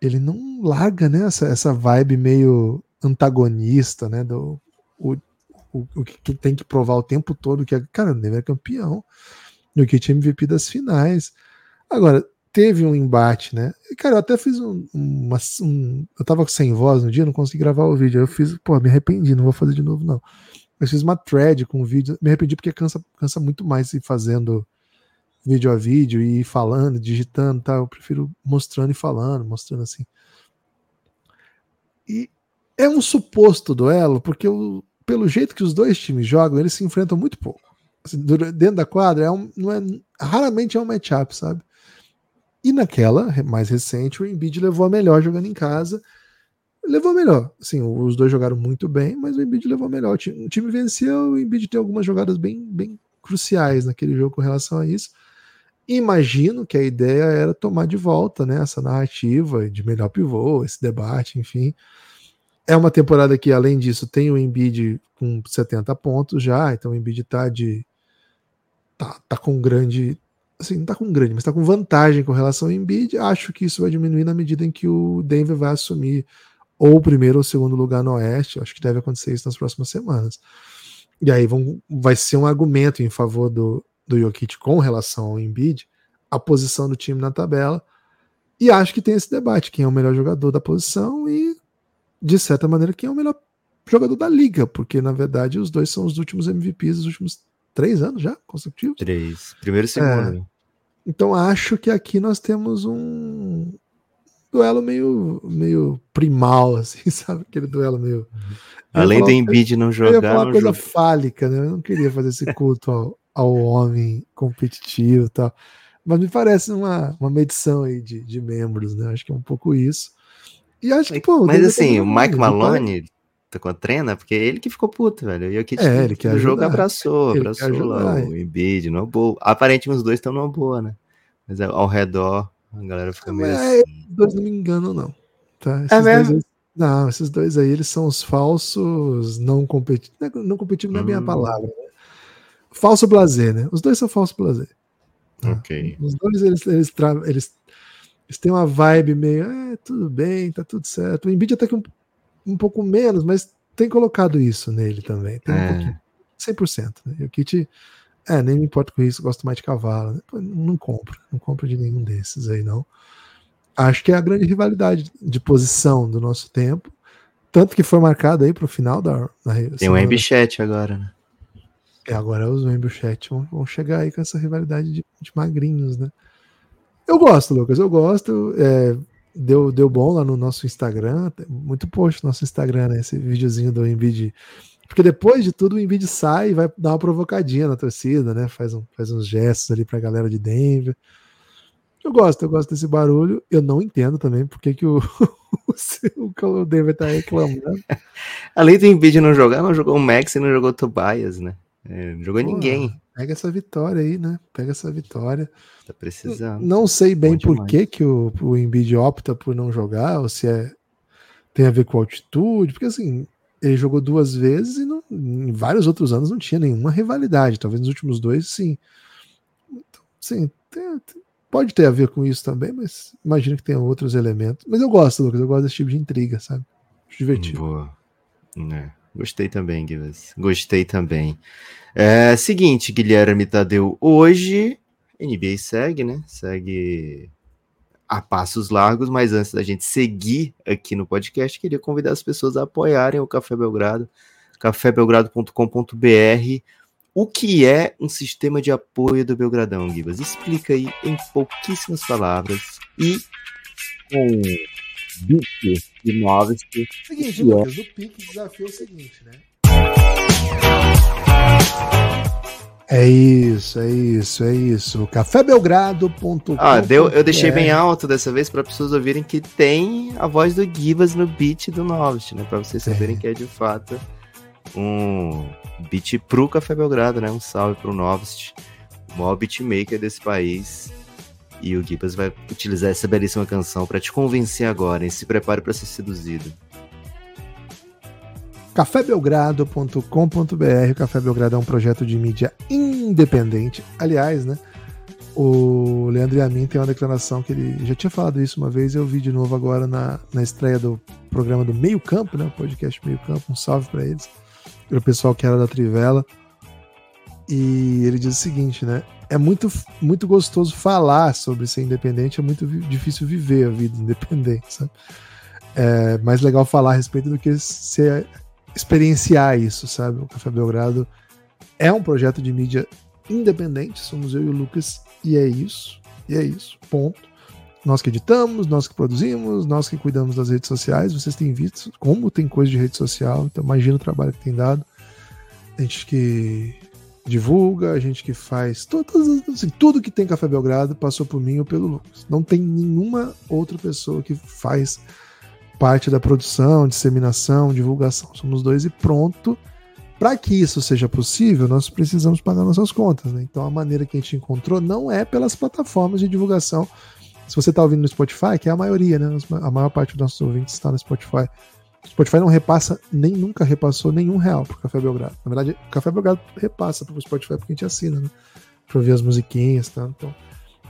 Ele não larga, né? Essa, essa vibe meio antagonista, né? Do, o, o, o que tem que provar o tempo todo que é. Cara, o Denver é campeão. E o Kit MVP das finais. Agora, teve um embate, né? Cara, eu até fiz um, uma, um. Eu tava sem voz no dia, não consegui gravar o vídeo. Eu fiz, pô, me arrependi, não vou fazer de novo, não. Eu fiz uma thread com vídeo, me arrependi porque cansa, cansa muito mais ir fazendo vídeo a vídeo e falando, digitando, tá? Eu prefiro mostrando e falando, mostrando assim. E é um suposto duelo, porque o, pelo jeito que os dois times jogam, eles se enfrentam muito pouco. Assim, dentro da quadra, é um, não é, raramente é um matchup, sabe? E naquela mais recente, o Embiid levou a melhor jogando em casa levou melhor. Assim, os dois jogaram muito bem, mas o Embiid levou melhor. O time, o time venceu, o Embiid tem algumas jogadas bem, bem cruciais naquele jogo com relação a isso. Imagino que a ideia era tomar de volta né, essa narrativa de melhor pivô, esse debate, enfim. É uma temporada que, além disso, tem o Embiid com 70 pontos já, então o Embiid tá de. tá, tá com grande. Assim, não tá com grande, mas tá com vantagem com relação ao Embiid. Acho que isso vai diminuir na medida em que o Denver vai assumir ou o primeiro ou segundo lugar no Oeste. Acho que deve acontecer isso nas próximas semanas. E aí vão, vai ser um argumento em favor do, do Jokic com relação ao Embiid, a posição do time na tabela. E acho que tem esse debate: quem é o melhor jogador da posição e, de certa maneira, quem é o melhor jogador da liga, porque na verdade os dois são os últimos MVPs dos últimos três anos já consecutivos. Três. Primeiro e segundo. É, então acho que aqui nós temos um, duelo meio, meio primal, assim, sabe? Aquele duelo meio. Além do Embiid não jogar. Eu ia falar uma coisa fálica, né? Eu não queria fazer esse culto ao, ao homem competitivo e tal. Mas me parece uma, uma medição aí de, de membros, né? Acho que é um pouco isso. E acho que, pô. Mas assim, o Mike Malone treta com a trena, porque ele que ficou puto, velho. E o Kit É, ele quer no jogo abraçou, Ele abraçou lá o Embiid, numa boa. Aparentemente os dois estão numa boa, né? Mas ao redor a galera fica meio Mas assim. Os dois não me enganam, não. Tá? Esses É dois mesmo? aí- não, esses dois aí, eles são os falsos não competitivos. Não competitivos não é bem a Hum. palavra. Né? Falso blazer, né? Os dois são falso blazer. Ok. Os dois, eles, eles, tra- eles, eles têm uma vibe meio, é, tudo bem, tá tudo certo. O Embiid até que um, um pouco menos, mas tem colocado isso nele também. Tem um É. pouquinho. 100%. Né? E o Kit, é, nem me importo com isso, gosto mais de cavalo. Não compro, não compro de nenhum desses aí, não. Acho que é a grande rivalidade de posição do nosso tempo. Tanto que foi marcado aí pro final da. da Tem o semana- Embichet agora, né? é, agora os Chat vão, vão chegar aí com essa rivalidade de, de magrinhos, né? Eu gosto, Lucas, eu gosto. é, deu, deu bom lá no nosso Instagram, muito post no nosso Instagram, né? Esse videozinho do Embiid. Porque depois de tudo o Embiid sai e vai dar uma provocadinha na torcida, né? Faz, um, faz uns gestos ali pra galera de Denver. Eu gosto, eu gosto desse barulho. Eu não entendo também porque que o, o Denver tá reclamando. Além do Embiid não jogar, não jogou o Max e não jogou o Tobias, né? É, não jogou Pô, ninguém. Pega essa vitória aí, né? Pega essa vitória. Tá precisando. Não sei bem Bom por demais. que, que o, o Embiid opta por não jogar, ou se é, tem a ver com altitude, porque assim, ele jogou duas vezes e não- em vários outros anos não tinha nenhuma rivalidade, talvez nos últimos dois sim. Então, sim, tem- tem- pode ter a ver com isso também, mas imagino que tenha outros elementos. Mas eu gosto, Lucas, eu gosto desse tipo de intriga, sabe? Divertido. Boa. É, Gostei também, Guilherme. Gostei também. É, seguinte, Guilherme Tadeu. Hoje, NBA segue, né? Segue a passos largos, mas antes da gente seguir aqui no podcast, queria convidar as pessoas a apoiarem o Café Belgrado, cafébelgrado.com.br. O que é um sistema de apoio do Belgradão, Guibas? Explica aí em pouquíssimas palavras e com bico de novos que Seguinte, Yeah. Lucas, do pique desafio é o seguinte, né? É isso, é isso, é isso. cafébelgrado.com. Ah, deu, eu deixei bem alto dessa vez para pessoas ouvirem que tem a voz do Gibas no beat do Novest, né? Para vocês saberem que é de fato um beat pro Café Belgrado, né? Um salve pro Novest, o maior beatmaker desse país. E o Gibas vai utilizar essa belíssima canção para te convencer agora, e se prepare para ser seduzido. cafébelgrado.com.br. O Café Belgrado é um projeto de mídia independente. Aliás, né? O Leandro Yamin tem uma declaração que ele já tinha falado isso uma vez, eu vi de novo agora na, na estreia do programa do Meio Campo, né? O podcast Meio Campo. Um salve para eles, para o pessoal que era da Trivela. E ele diz o seguinte, né? É muito, muito gostoso falar sobre ser independente, é muito difícil viver a vida independente, sabe? É mais legal falar a respeito do que ser experienciar isso, sabe? O Café Belgrado é um projeto de mídia independente, somos eu e o Lucas, e é isso, e é isso, ponto. Nós que editamos, nós que produzimos, nós que cuidamos das redes sociais, vocês têm visto como tem coisa de rede social, então imagina o trabalho que tem dado. A gente que divulga, a gente que faz todas, as- assim, tudo que tem Café Belgrado passou por mim ou pelo Lucas. Não tem nenhuma outra pessoa que faz parte da produção, disseminação, divulgação. Somos dois e pronto. Para que isso seja possível, nós precisamos pagar nossas contas. Né? Então, a maneira que a gente encontrou não é pelas plataformas de divulgação. Se você está ouvindo no Spotify, que é a maioria, né? a maior parte dos nossos ouvintes está no Spotify. O Spotify não repassa, nem nunca repassou nenhum real para o Café Belgrado. Na verdade, o Café Belgrado repassa para o Spotify porque a gente assina, né? Para ouvir as musiquinhas, tá? Então,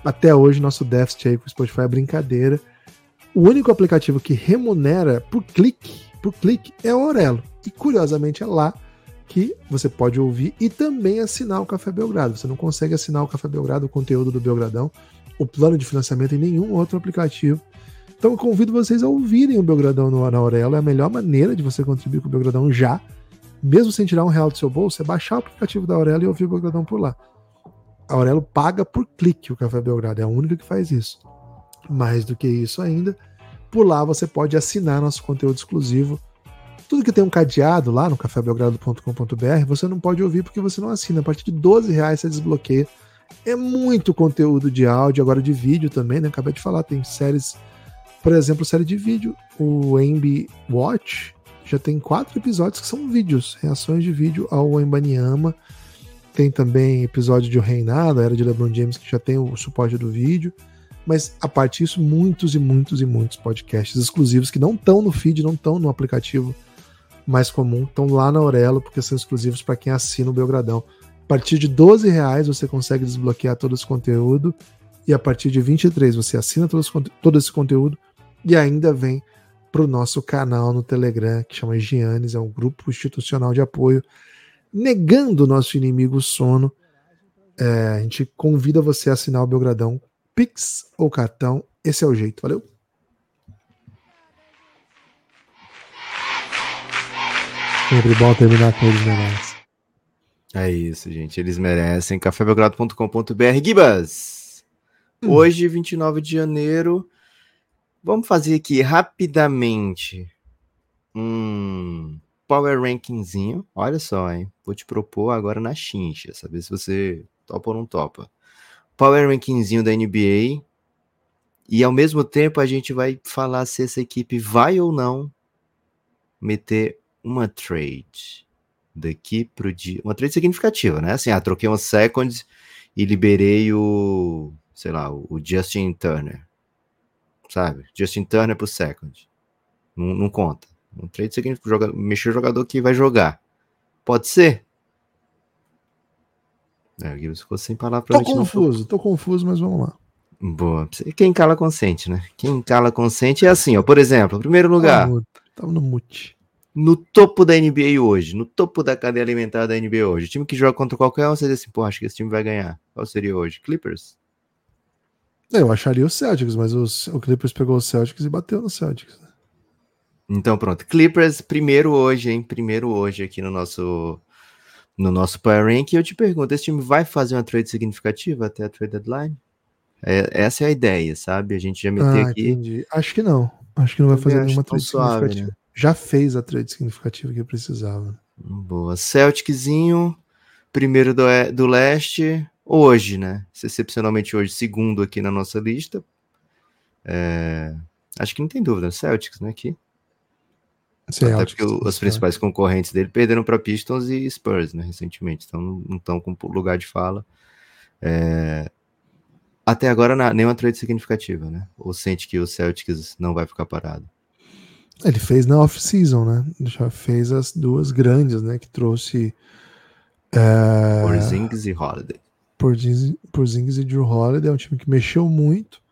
até hoje, nosso déficit aí com o Spotify é brincadeira. O único aplicativo que remunera por clique, por clique, é o Aurelo. E curiosamente é lá que você pode ouvir e também assinar o Café Belgrado. Você não consegue assinar o Café Belgrado, o conteúdo do Belgradão, o plano de financiamento em nenhum outro aplicativo. Então eu convido vocês a ouvirem o Belgradão no, na. É a melhor maneira de você contribuir com o Belgradão já. Mesmo sem tirar um real do seu bolso, é baixar o aplicativo da Aurelo e ouvir o Belgradão por lá. A Aurelo paga por clique o Café Belgrado, é a única que faz isso. Mais do que isso ainda, por lá você pode assinar nosso conteúdo exclusivo. Tudo que tem um cadeado lá no cafébelgrado.com.br, você não pode ouvir porque você não assina. A partir de 12 reais você desbloqueia. É muito conteúdo de áudio, agora de vídeo também, né? Acabei de falar, tem séries, por exemplo, série de vídeo, o Ambi Watch, já tem quatro episódios que são vídeos, reações de vídeo ao Embanyama. Tem também episódio de O Reinado, a Era de LeBron James, que já tem o suporte do vídeo. Mas a parte disso, muitos e muitos e muitos podcasts exclusivos que não estão no feed, não estão no aplicativo mais comum, estão lá na Aurelo, porque são exclusivos para quem assina o Belgradão. A partir de 12 reais você consegue desbloquear todo esse conteúdo. E a partir de 23 você assina todo esse, todo esse conteúdo e ainda vem para o nosso canal no Telegram, que chama Giannis, é um grupo institucional de apoio, negando o nosso inimigo sono. É, a gente convida você a assinar o Belgradão Pix ou cartão, esse é o jeito. Valeu! Sempre bom terminar com eles melhores. É isso, gente. Eles merecem. cafébelgrado.com.br. Gibas! Hum. Hoje, 29 de janeiro, vamos fazer aqui rapidamente um power rankingzinho. Olha só, hein? Vou te propor agora na chincha, saber se você topa ou não topa. Power rankingzinho da NBA. E ao mesmo tempo a gente vai falar se essa equipe vai ou não meter uma trade daqui pro dia. Uma trade significativa, né? Assim, ah, troquei um second e liberei o, sei lá, o Justin Turner. Sabe? Justin Turner pro second. Não, não conta. Um trade significa joga, mexer o jogador que vai jogar. Pode ser? É, o Gibbs ficou sem palavra pra Tô confuso, não... tô confuso, mas vamos lá. Boa. Quem cala consente, né? Quem cala consente é assim, ó. Por exemplo, primeiro lugar. Tava no mute no topo da NBA hoje, no topo da cadeia alimentar da NBA hoje, o time que joga contra qualquer um, você diz assim, pô, acho que esse time vai ganhar. Qual seria hoje? Clippers? Eu acharia o Celtics, mas o Clippers pegou o Celtics e bateu no Celtics. Né? Então pronto, Clippers primeiro hoje, hein? Primeiro hoje aqui no nosso no nosso Power Rank. E eu te pergunto, esse time vai fazer uma trade significativa até a trade deadline? É, essa é a ideia, sabe? A gente já meteu ah, aqui. Entendi. Acho que não. Acho que não vai fazer nenhuma trade suave, significativa. Né? já fez a trade significativa que precisava. Boa. Celticzinho, primeiro do, do leste, hoje, né? Excepcionalmente hoje, segundo aqui na nossa lista. É... Acho que não tem dúvida, Celtics, né? Aqui. Celtics, Até porque os principais concorrentes dele perderam para Pistons e Spurs, né? Recentemente, então não estão com lugar de fala. É... Até agora, nenhuma trade significativa, né? Ou sente que o Celtics não vai ficar parado? Ele fez na off-season, né? Já fez as duas grandes, né? Que trouxe. É... Porzingis e Holiday. Porzingis e Drew Holiday. É um time que mexeu muito.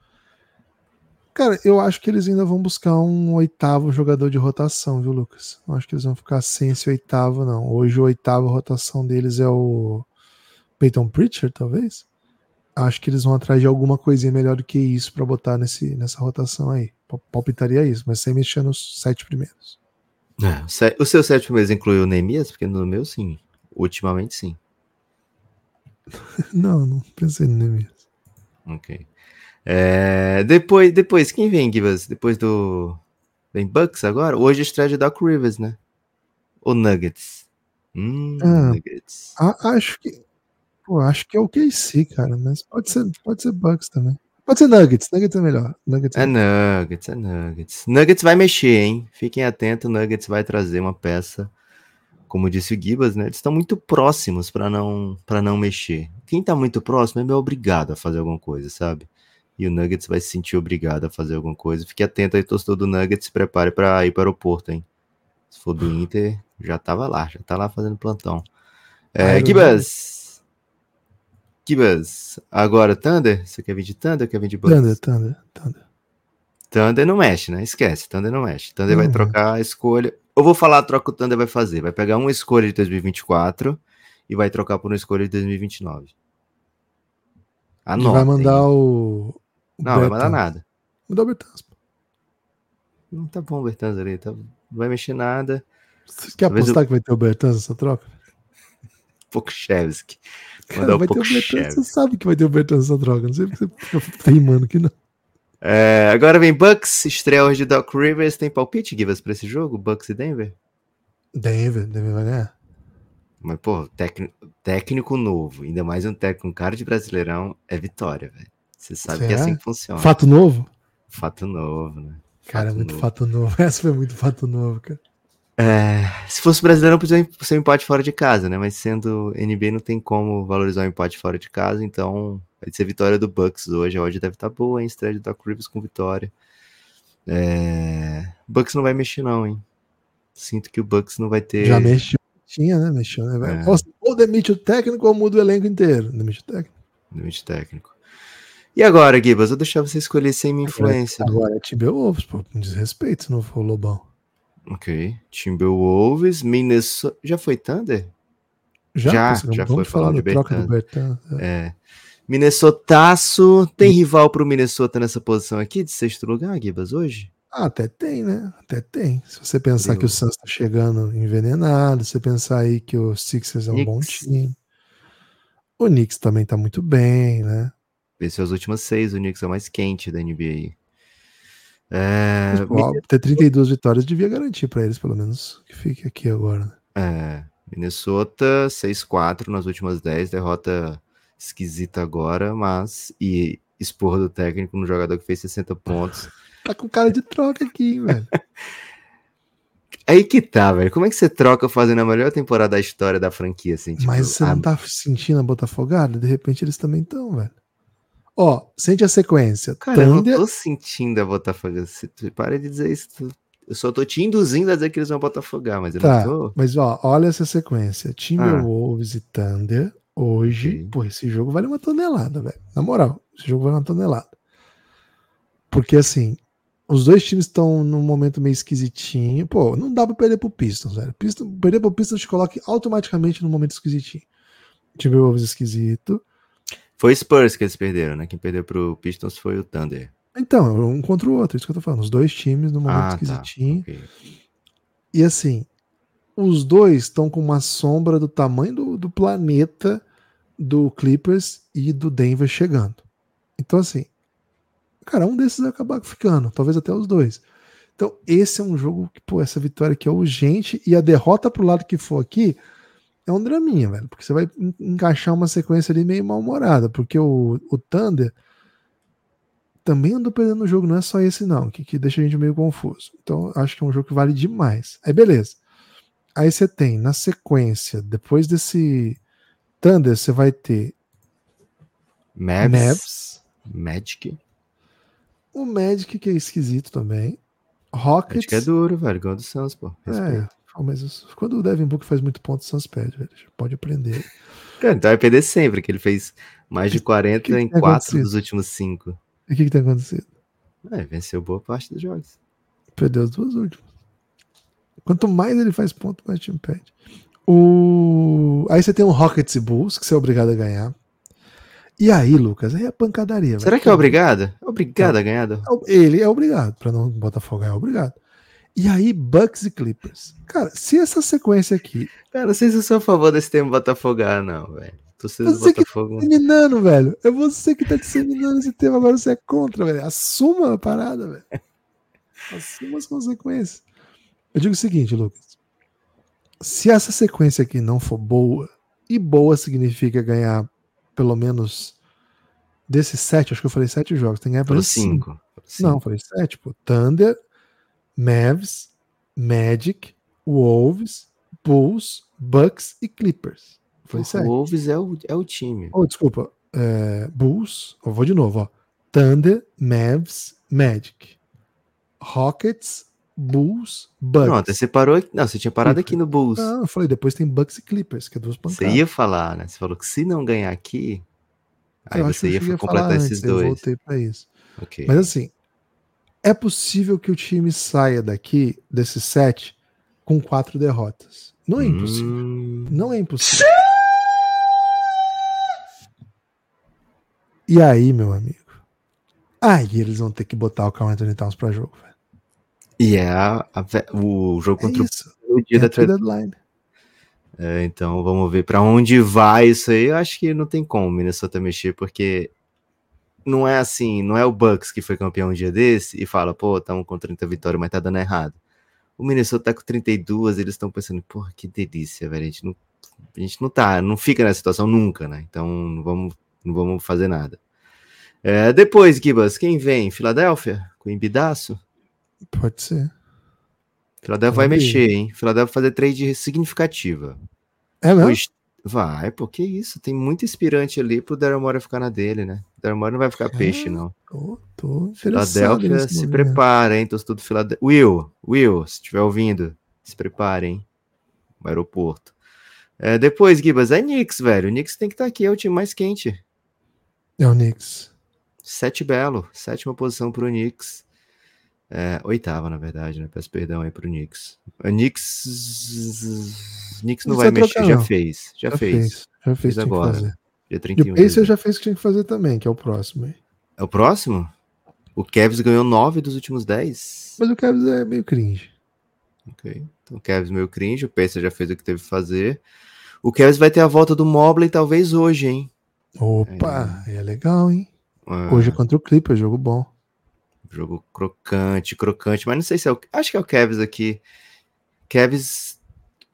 Cara, eu acho que eles ainda vão buscar um oitavo jogador de rotação, viu, Lucas? Eu acho que eles vão ficar sem esse oitavo, não. Hoje o oitavo rotação deles é o Peyton Pritchard, talvez. Acho que eles vão atrás de alguma coisinha melhor do que isso para botar nesse, nessa rotação aí palpitaria isso, mas sem mexer nos sete primeiros. É, o seu sete primeiros incluiu o Neemias? Porque no meu, sim. Ultimamente, sim. não, não pensei no Neemias. Ok. É, depois, depois, quem vem, Givas? Depois do. Vem Bucks agora? Hoje estreia de Doc Rivers, né? Ou Nuggets? Hum, ah, Nuggets. A, acho que. Pô, acho que é o KC, cara, mas pode ser, pode ser Bucks também. Pode ser Nuggets, Nuggets é melhor. Nuggets é, é Nuggets, é Nuggets. Nuggets vai mexer, hein? Fiquem atentos, Nuggets vai trazer uma peça, como disse o Gibas, né? Eles estão muito próximos para não para não mexer. Quem está muito próximo é meio obrigado a fazer alguma coisa, sabe? E o Nuggets vai se sentir obrigado a fazer alguma coisa. Fique atento aí, torcedor do Nuggets, se prepare para ir para o aeroporto, hein? Se for do Inter, já tava lá, já tá lá fazendo plantão. É, Gibas, Kibas, agora Thunder? Você quer vir de Thunder ou quer vir de Bucks? Thunder, Thunder, Thunder. Thunder não mexe, né? Esquece, Thunder não mexe. Thunder uhum. vai trocar a escolha. Eu vou falar a troca que o Thunder vai fazer. Vai pegar uma escolha de 2024 e vai trocar por uma escolha de 2029. Anota, vai mandar hein? o, Não, vai mandar nada. Mandar o Bertans. Não tá bom o Bertans ali. Tá... Não vai mexer nada. Você quer Talvez apostar eu... que vai ter o Bertans nessa troca? Pokushevski. Cara, vai ter o Bertans, você sabe que vai ter o Bertans nessa droga, não sei porque você fica rimando que não. É, agora vem Bucks, estreia hoje de Doc Rivers. Tem palpite, Givas, pra esse jogo? Bucks e Denver? Denver, Denver vai ganhar. Mas, pô, técnico, técnico novo, ainda mais um técnico com cara de brasileirão, é vitória, velho. Você sabe Será? que é assim que funciona. Fato novo? Fato novo, né? Cara, fato muito novo. fato novo. Essa foi muito fato novo, cara. É, se fosse brasileiro, podia ser um empate fora de casa, né? Mas sendo NBA, não tem como valorizar um empate fora de casa, então vai ser vitória do Bucks hoje. A odd deve estar boa, hein? Estreia do Doc Rivers com vitória. É... Bucks não vai mexer, não, hein? Sinto que o Bucks não vai ter. Já mexeu. Tinha, né? Mexeu, né? É. Ou demite o técnico ou muda o elenco inteiro. Demite o técnico. Limite técnico. E agora, Gibas? Eu vou deixar você escolher sem minha influência. Agora é Timberwolves, pô. Com desrespeito se não for o Lobão. Ok. Timberwolves, Minnesota. Já foi Thunder? Já, já vamos foi falar de troca do. Bertan. É. É. Minnesotaço. Tem rival pro Minnesota nessa posição aqui de sexto lugar, Gibas, hoje? Ah, até tem, né? Até tem. Se você pensar que o Suns tá chegando envenenado, se você pensar aí que o Sixers é um bom Knicks. time. O Knicks também tá muito bem, né? Venceu as últimas seis, o Knicks é o mais quente da NBA. É, Mas, pô, ter 32 vitórias devia garantir pra eles, pelo menos, que fique aqui agora. É, Minnesota 6-4 nas últimas 10, derrota esquisita agora, mas e esporra do técnico no jogador que fez 60 pontos. Tá com cara de troca aqui, hein, velho. Aí que tá, velho. Como é que você troca fazendo a melhor temporada da história da franquia, assim? tipo, Mas você a- não tá sentindo a Botafogada? De repente eles também estão, velho. Ó, sente a sequência. Cara, eu não Thunder, tô sentindo a Botafogo. Você para de dizer isso. Eu só tô te induzindo a dizer que eles vão botafogar, mas eu Tá, não tô. mas ó, olha essa sequência. Timberwolves e Thunder. Hoje, Ok. pô, esse jogo vale uma tonelada, velho. Na moral, esse jogo vale uma tonelada. Porque assim, os dois times estão num momento meio esquisitinho. Pô, não dá pra perder pro Pistons, velho. Pistons, perder pro Pistons te coloca automaticamente num momento esquisitinho. Timberwolves esquisito. Foi Spurs que eles perderam, né? Quem perdeu pro Pistons foi o Thunder. Então, um contra o outro, isso que eu tô falando. Os dois times num momento Ah, tá. esquisitinho. Ok. E assim, os dois estão com uma sombra do tamanho do, do planeta do Clippers e do Denver chegando. Então, assim, cara, um desses vai acabar ficando, talvez até os dois. Então, esse é um jogo que, pô, essa vitória aqui é urgente e a derrota pro lado que for aqui é um draminha, velho, porque você vai en- encaixar uma sequência ali meio mal-humorada, porque o, o Thunder também andou perdendo o jogo, não é só esse não, que, que deixa a gente meio confuso. Então, acho que é um jogo que vale demais. Aí, beleza. Aí você tem, na sequência, depois desse Thunder, você vai ter Mavs, Mavs, Magic. o Magic, que é esquisito também, Rockets. Magic é duro, velho. Igual do Suns, pô. É, Respeito. pô, mas quando o Devin Book faz muito ponto, o Suns perde, velho. Pode aprender. Cara, então vai perder sempre, que ele fez mais de 40 que em tem 4 acontecido? dos últimos 5. E o que, que tem acontecido? É, venceu boa parte dos jogos. Perdeu as duas últimas. Quanto mais ele faz ponto, mais time perde. O... Aí você tem o Rockets e Bulls, que você é obrigado a ganhar. E aí, Lucas, aí é pancadaria. Será velho. que é obrigado? É obrigado a ganhar? do- Ele é obrigado, pra não Botafogo é obrigado. E aí, Bucks e Clippers. Cara, se essa sequência aqui. Cara, não se eu sou a favor desse termo Botafogar, não, velho. Você que Botafogo. disseminando, velho. É você que tá disseminando esse tema, agora você é contra, velho. Assuma a parada, velho. Assuma as consequências. Eu digo o seguinte, Lucas. Se essa sequência aqui não for boa, e boa significa ganhar pelo menos desses sete, acho que eu falei sete jogos, tem que ganhar pelo menos cinco. 5. Não, falei sete, pô. Thunder, Mavs, Magic, Wolves, Bulls, Bucks e Clippers. Falei O sete. Wolves é o, é o time. Oh, desculpa. É, Bulls. Eu vou de novo, ó. Thunder, Mavs, Magic. Rockets, Bulls, Bucks. Pronto, você parou aqui. Não, você tinha parado aqui no Bulls. Não, eu falei, depois tem Bucks e Clippers, que é duas Você pancadas. ia falar, né? Você falou que se não ganhar aqui, aí Eu você ia completar esses antes, Eu dois. voltei pra isso. Ok. Mas assim, é possível que o time saia daqui, desses sete, com quatro derrotas. Não é impossível. Hum, Não é impossível. E aí, meu amigo? Aí eles vão ter que botar o Carl Anthony Towns pra jogo, velho. E é a- a o jogo É contra isso. o dia É da deadline. É, Então vamos ver pra onde vai isso aí. Eu acho que não tem como o Minnesota mexer, porque não é assim, não é o Bucks que foi campeão um dia desse e fala, pô, estamos com 30 vitórias, mas tá dando errado. O Minnesota tá com 32, eles estão pensando, porra, que delícia, velho. A gente não, a gente não tá, não fica nessa situação nunca, né? Então não vamos, não vamos fazer nada. É, depois, Gibas, quem vem? Filadélfia? Com Embidaço? Pode ser. Philadelphia vai mexer, hein? Philadelphia vai fazer trade significativa. É mesmo? Pois- Vai, pô, que isso? Tem muito inspirante ali pro Daryl Morey ficar na dele, né? Morey não vai ficar peixe, não. Tô, tô nesse se movimento. prepara, hein? Torcedor do Philadelphia. Will, Will, se estiver ouvindo, se prepare, hein? O aeroporto. É, depois, Gibas, é Knicks, velho. O Knicks tem que estar aqui, é o time mais quente. É o Knicks. Sete belo, sétima posição pro Knicks. É, oitava, na verdade, né? Peço perdão aí pro Knicks. O Knicks. Knicks não Não vai mexer, trocar, já não. fez. Já, fez. Já fez Fez o que tinha que agora. Dia E 31. o de Pacer dezembro. já fez o que tinha que fazer também, que é o próximo. aí. É o próximo? O Cavs ganhou nove dos últimos dez. Mas o Cavs é meio cringe. Ok. Então o Cavs meio cringe, o Pacers já fez o que teve que fazer. O Cavs vai ter a volta do Mobley talvez hoje, hein? Opa, é, legal, hein? Ah, Hoje é contra o Clippers, jogo bom. Jogo crocante, crocante, mas não sei se é o. Acho que é o Cavs aqui. Cavs.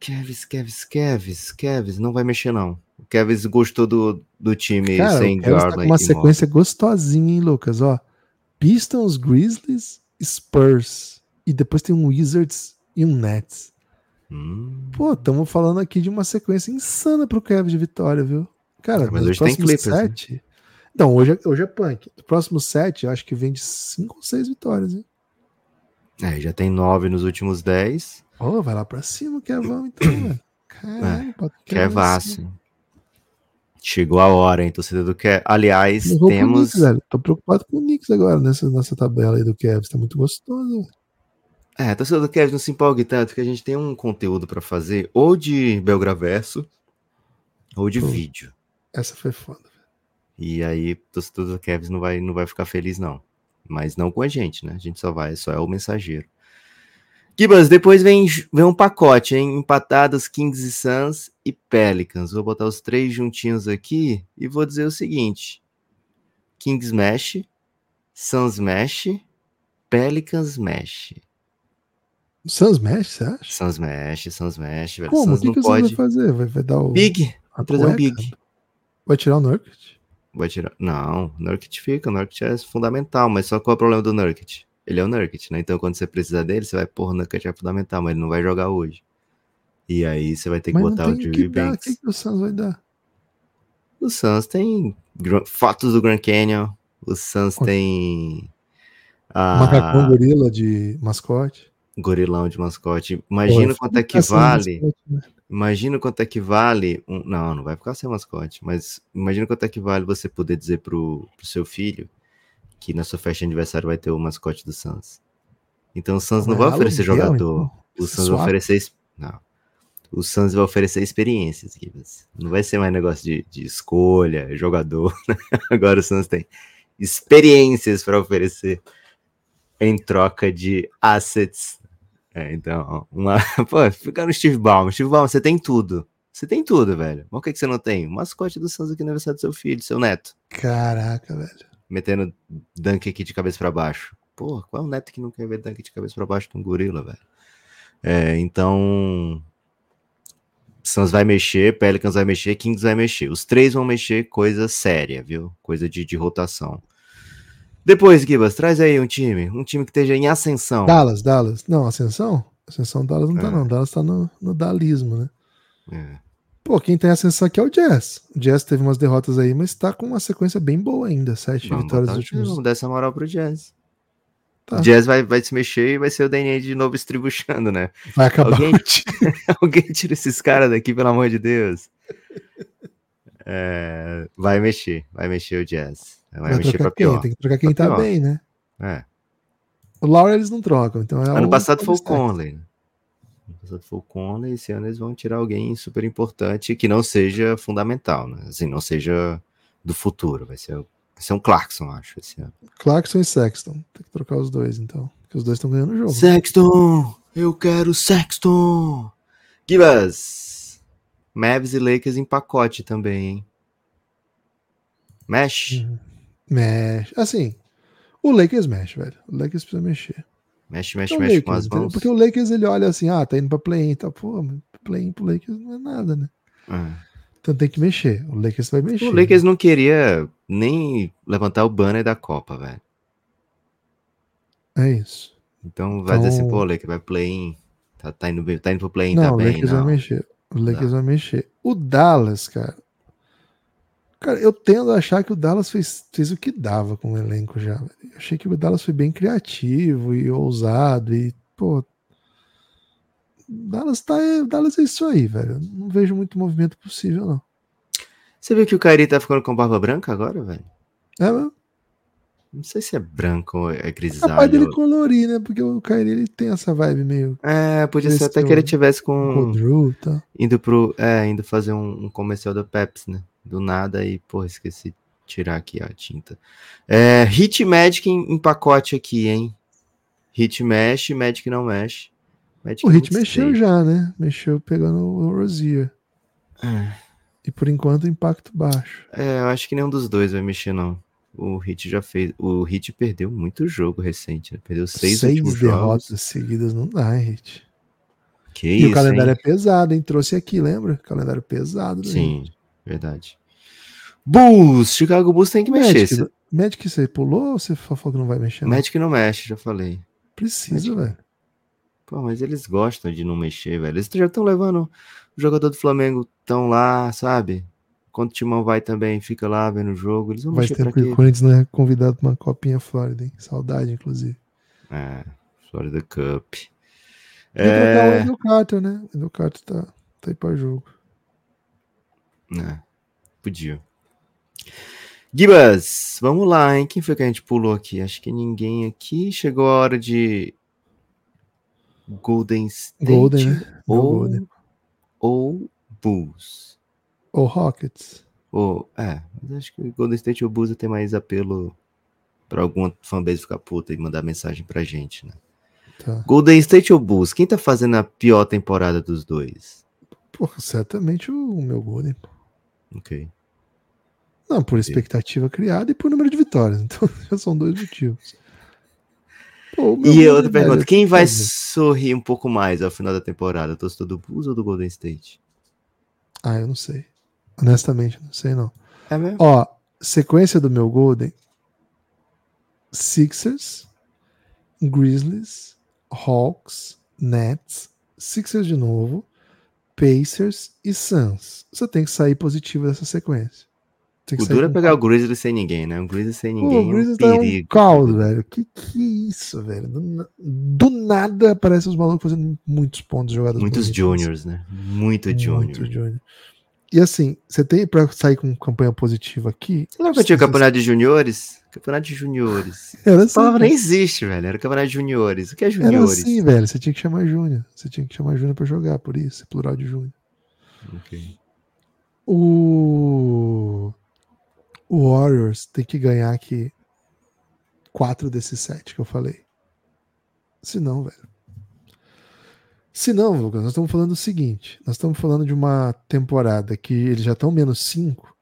Cavs, Cavs, Cavs, Cavs, não vai mexer, não. O Cavs gostou do, do time Cara, sem o Cavs tá com Garland. uma sequência gostosinha, hein, Lucas? Ó, Pistons, Grizzlies, Spurs. E depois tem um Wizards e um Nets. Hum, Pô, estamos falando aqui de uma sequência insana pro Cavs de vitória, viu? Cara, Ah, mas hoje tem Clippers, né? sete... Então, hoje é, hoje é punk. Nos próximos sete, eu acho que vem de cinco ou seis vitórias, hein? é, já tem nove nos últimos dez. Ô, vai lá pra cima, Kevão, então, velho. Caralho, bota o Kevin lá em cima. Kevaço. Chegou a hora, hein, torcedor do Cavs. Aliás, temos. Knicks, velho. Tô preocupado com o Knicks agora nessa, nessa tabela aí do Cavs. Tá muito gostoso. velho. É, torcedor do Cavs não se empolgue tanto, que a gente tem um conteúdo pra fazer, ou de Belgraverso, ou de Pô. vídeo. Essa foi foda. velho. E aí, torcedor do Cavs não vai, não vai ficar feliz, não. Mas não com a gente, né? A gente só vai, só é o mensageiro. Gibas, depois vem, vem um pacote, hein? Empatados Kings e Suns e Pelicans. Vou botar os três juntinhos aqui e vou dizer o seguinte: Kings mexe, Suns mexe, Pelicans mexe. O Suns mexe, você acha? Suns mexe, Suns mexe, velho. Como? O Suns que, não que o Suns vai pode. fazer? Vai, vai dar o. Big, vai trazer um? Big. Vai tirar o Nurkic? Vai tirar. Não, o Nurkic fica, o Nurkic é fundamental, mas só qual é o problema do Nurkic? Ele é o Nurkic, né? Então quando você precisar dele, você vai, porra, o Nurkic é fundamental, mas ele não vai jogar hoje. E aí você vai ter que Mas botar o que dar. O Banks. que, que o Suns vai dar? O Suns tem fotos do Grand Canyon, o Suns Onde? tem Macacão a gorila de mascote. gorilão de mascote. Imagina Pô, quanto é que vale. mascote, né? Imagina quanto é que vale. Um... Não, não vai ficar sem mascote, mas imagina quanto é que vale você poder dizer pro, pro seu filho que na sua festa de aniversário vai ter o mascote do Suns. Então o Suns não Mas vai oferecer aluguel, jogador. então. O Suns vai Swap. oferecer. es- Não. O Suns vai oferecer experiências. Não vai ser mais negócio de, de escolha, jogador. né? Agora o Suns tem experiências para oferecer em troca de assets. É, então, uma. Pô, fica no Steve Ballmer. Steve Ballmer, você tem tudo. Você tem tudo, velho. Mas o que, que você não tem? O mascote do Suns aqui no aniversário do seu filho, seu neto. Caraca, velho. Metendo dunk aqui de cabeça para baixo. Pô, qual é o neto que não quer ver dunk de cabeça para baixo de um gorila, velho? É, então. Suns vai mexer, Pelicans vai mexer, Kings vai mexer. Os três vão mexer coisa séria, viu? Coisa de, de rotação. Depois, Gibas, traz aí um time. Um time que esteja em ascensão. Dallas, Dallas. Não, Ascensão? Ascensão Dallas não tá, É. não. Dallas tá no, no Dalismo, né? É. Pô, quem tem ascensão aqui é o Jazz. O Jazz teve umas derrotas aí, mas tá com uma sequência bem boa ainda. Sete Vamos, vitórias botar nos últimos. vamos dar essa moral pro Jazz. Tá. O Jazz vai, vai se mexer e vai ser o DNA de novo estribuchando, né? Vai acabar Alguém-. Alguém tira esses caras daqui, pelo amor de Deus. É, vai mexer, vai mexer o Jazz. Vai, Vai mexer pra quem? pior. Tem que trocar quem Pra tá pior. bem, né? É. O Laura eles não trocam, então é Ano passado foi o. Conley. Passado foi o Conley, esse ano eles vão tirar alguém super importante que não seja fundamental, né? Assim, não seja do futuro. Vai ser, vai ser um Clarkson, acho, esse ano. Clarkson e Sexton. Tem que trocar os dois, então. Porque os dois estão ganhando o jogo. Sexton! Eu quero Sexton! Gibas! Mavs e Lakers em pacote também, hein? Mesh? Uhum. Mexe. Assim, o Lakers mexe, velho. O Lakers precisa mexer. Mexe, mexe, É o mexe com Lakers, as entendeu? mãos. Porque o Lakers ele olha assim, ah, tá indo pra play-in, tá, pô, play-in pro Lakers não é nada, né? É. Então tem que mexer. O Lakers vai mexer. O Lakers não queria nem levantar o banner da Copa, velho. É isso. Então vai dizer assim, Então- pô, Lakers vai play in. Tá, tá, indo, bem- tá indo pro play-in, tá Não, o bem, Lakers não. vai mexer. O Lakers Não. vai mexer. O Dallas, cara. Cara, eu tendo a achar que o Dallas fez, fez o que dava com o elenco já. Eu achei que o Dallas foi bem criativo e ousado e, pô. Dallas tá. O Dallas é isso aí, velho. Não vejo muito movimento possível, não. Você viu que o Kyrie tá ficando com barba branca agora, velho? É, mas Não sei se é branco ou é capaz grisalho. dele colorir, né? Porque o Kyrie ele tem essa vibe meio É, podia ser até é que ele o- tivesse com. Rodru e tal. Indo pro. É, indo fazer um, um comercial da Pepsi, né? Do nada e, porra, esqueci de tirar aqui a tinta. É, Hit Magic em, em pacote aqui, hein? Hit mexe, Magic não mexe. Magic O Hit mexeu já, né? Mexeu pegando o Rozier. É, E por enquanto impacto baixo. É, eu acho que nenhum dos dois vai mexer, não. O Hit já fez. O Hit perdeu muito jogo recente, né? Perdeu seis, Seis derrotas jogos. seguidas não dá, hein, Hit? Que E isso, o calendário hein? é pesado, hein? Trouxe aqui, lembra? Calendário pesado. do Sim, Heat. Verdade. Bulls! Chicago Bulls tem que mexer. Magic, Esse- Magic, você pulou ou você falou que não vai mexer? não? Magic não mexe, já falei. Precisa, velho. Pô, mas eles gostam de não mexer, velho. Eles já estão levando o jogador do Flamengo tão lá, sabe? Quando o Timão vai também, fica lá vendo o jogo. Eles vão Faz mexer tempo que o Corinthians não é convidado pra uma copinha Flórida, hein? Saudade, inclusive. É, Florida Cup. O É, Wendell Carter, né? O Wendell Carter tá, tá aí pra jogo. É, podia. Gibas, vamos lá, hein? Quem foi que a gente pulou aqui? Acho que ninguém aqui. Chegou a hora de Golden State Golden, né? Ou, Golden. ou Bulls. Ou Rockets. Ou, é, mas acho que Golden State ou Bulls tem mais apelo pra alguma fanbase ficar puta e mandar mensagem pra gente, né? Tá. Golden State ou Bulls? Quem tá fazendo a pior temporada dos dois? Porra, certamente o, o meu Golden. pô. Ok. Não, por expectativa criada e por número de vitórias. Então já são dois motivos. Pô, E outra pergunta, quem vai favor. sorrir um pouco mais ao final da temporada? Torcedor do Bulls ou do Golden State? Ah, eu não sei. Honestamente, não sei não. É mesmo? Ó, sequência do meu Golden: Sixers, Grizzlies, Hawks, Nets, Sixers de novo, Pacers e Suns. Você tem que sair positivo dessa sequência. Tem que O duro é pegar o Grizzlies sem ninguém, né? O Grizzlies sem Pô, ninguém o é um Grizzlies tá um perigo. caos, velho. Que que é isso, velho? Do, do nada aparecem os malucos fazendo muitos pontos jogadas Muitos juniors, né? Muito junior. Muito junior. E assim, você tem pra sair com campanha positiva aqui. Você eu tinha campeonato de juniores? Campeonato de juniores. Era assim, palavra nem existe, velho. Era campeonato de juniores. O que é Era juniores? assim, velho. Você tinha que chamar Júnior. Você tinha que chamar Júnior pra jogar, por isso, é plural de Júnior. Ok. O... o Warriors tem que ganhar aqui quatro desses sete que eu falei. Se não, velho. Se não, Lucas, nós estamos falando do seguinte: nós estamos falando de uma temporada que eles já estão menos cinco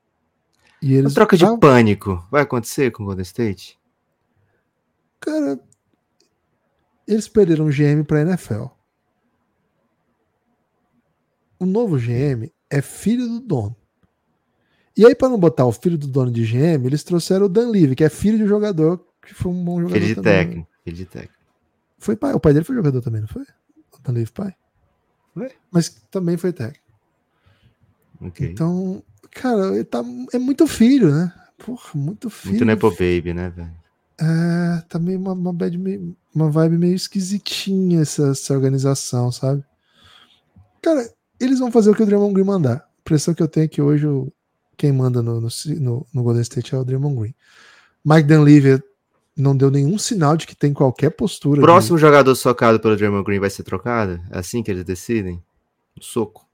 e A eles. troca de Ah, pânico vai acontecer com o Golden State? Cara, eles perderam o GM pra NFL. O novo GM é filho do dono. E aí, para não botar o filho do dono de GM, eles trouxeram o Dan Levy, que é filho de um jogador que foi um bom jogador Filho de técnico. Filho de técnico. Foi pai. O pai dele foi jogador também, não foi? O Dan Levy, pai. Foi? Mas também foi técnico. Ok. Então, cara, ele tá, é muito filho, né? Porra, muito filho. Muito Nepo Baby, né, velho? É, tá meio uma, uma, bad uma vibe meio esquisitinha essa, essa organização, sabe? Cara, eles vão fazer o que o Draymond Green mandar. A impressão que eu tenho é que hoje quem manda no, no, no- Golden State é o Draymond Green. Mike Dunleavy não deu nenhum sinal de que tem qualquer postura. de- Próximo jogador socado pelo Draymond Green vai ser trocado? É assim que eles decidem? No soco.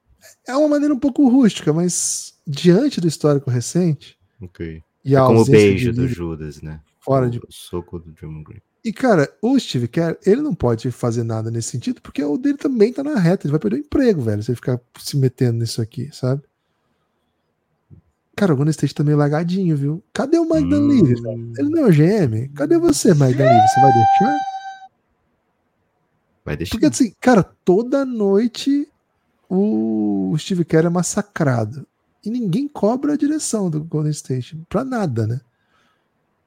É uma maneira um pouco rústica, mas diante do histórico recente Ok. e É a como o beijo de do Judas, né? fora o de soco do Draymond Green. E, cara, o Steve Kerr, ele não pode fazer nada nesse sentido, porque o dele também tá na reta. Ele vai perder o emprego, velho, se ele ficar se metendo nisso aqui, sabe? Cara, o Golden State tá meio lagadinho, viu? Cadê o Mike Dunleavy? Hum, Ele não é o GM? Cadê você, Mike Dunleavy? Você vai deixar? vai deixar. Porque, assim, cara, toda noite o Steve Kerr é massacrado. E ninguém cobra a direção do Golden State. Pra nada, né?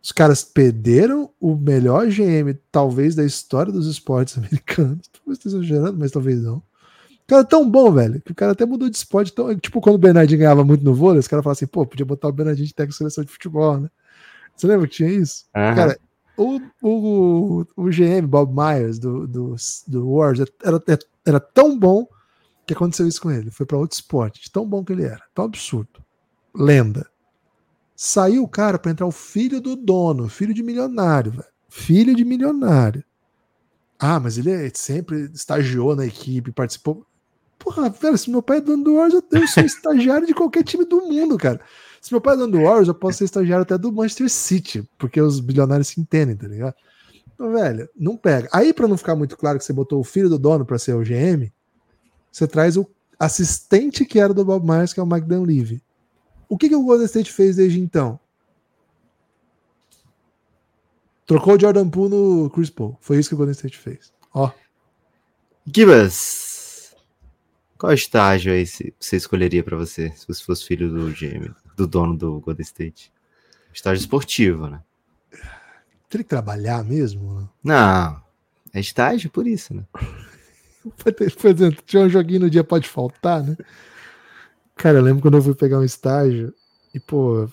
Os caras perderam o melhor GM, talvez, da história dos esportes americanos. Talvez esteja exagerando, mas talvez não. O cara é tão bom, velho, que o cara até mudou de esporte. Tão, tipo, quando o Bernardinho ganhava muito no vôlei, os caras falavam assim, pô, podia botar o Bernardinho de técnico de seleção de futebol, né? Você lembra que tinha isso? Aham. Cara, o, o, o GM, Bob Myers, do, do, do Wars, era, era tão bom que aconteceu isso com ele. Foi para outro esporte, tão bom que ele era. Tão absurdo. Lenda. Saiu o cara para entrar o filho do dono, filho de milionário, velho. Filho de milionário. Ah, mas ele é- sempre estagiou na equipe, participou. Porra, velho, se meu pai é dono do Wars, eu, sou estagiário de qualquer time do mundo, cara. Se meu pai é dono do Warriors, eu posso ser estagiário até do Manchester City, porque os bilionários se entendem, tá ligado? Então, velho, não pega. Aí, pra não ficar muito claro que você botou o filho do dono pra ser o GM, você traz o assistente que era do Bob Myers, que é o Mike Dunleavy. O que, que o Golden State fez desde então? Trocou o Jordan Poole no Chris Paul. Foi isso que o Golden State fez. Ó, Gibas, qual estágio aí você escolheria pra você, se você fosse filho do GM, do dono do Golden State? Estágio esportivo, né? tem que trabalhar mesmo? Não, é estágio por isso, né? Por exemplo, tinha um joguinho no dia pode faltar, né? Cara, eu lembro quando eu fui pegar um estágio e, pô,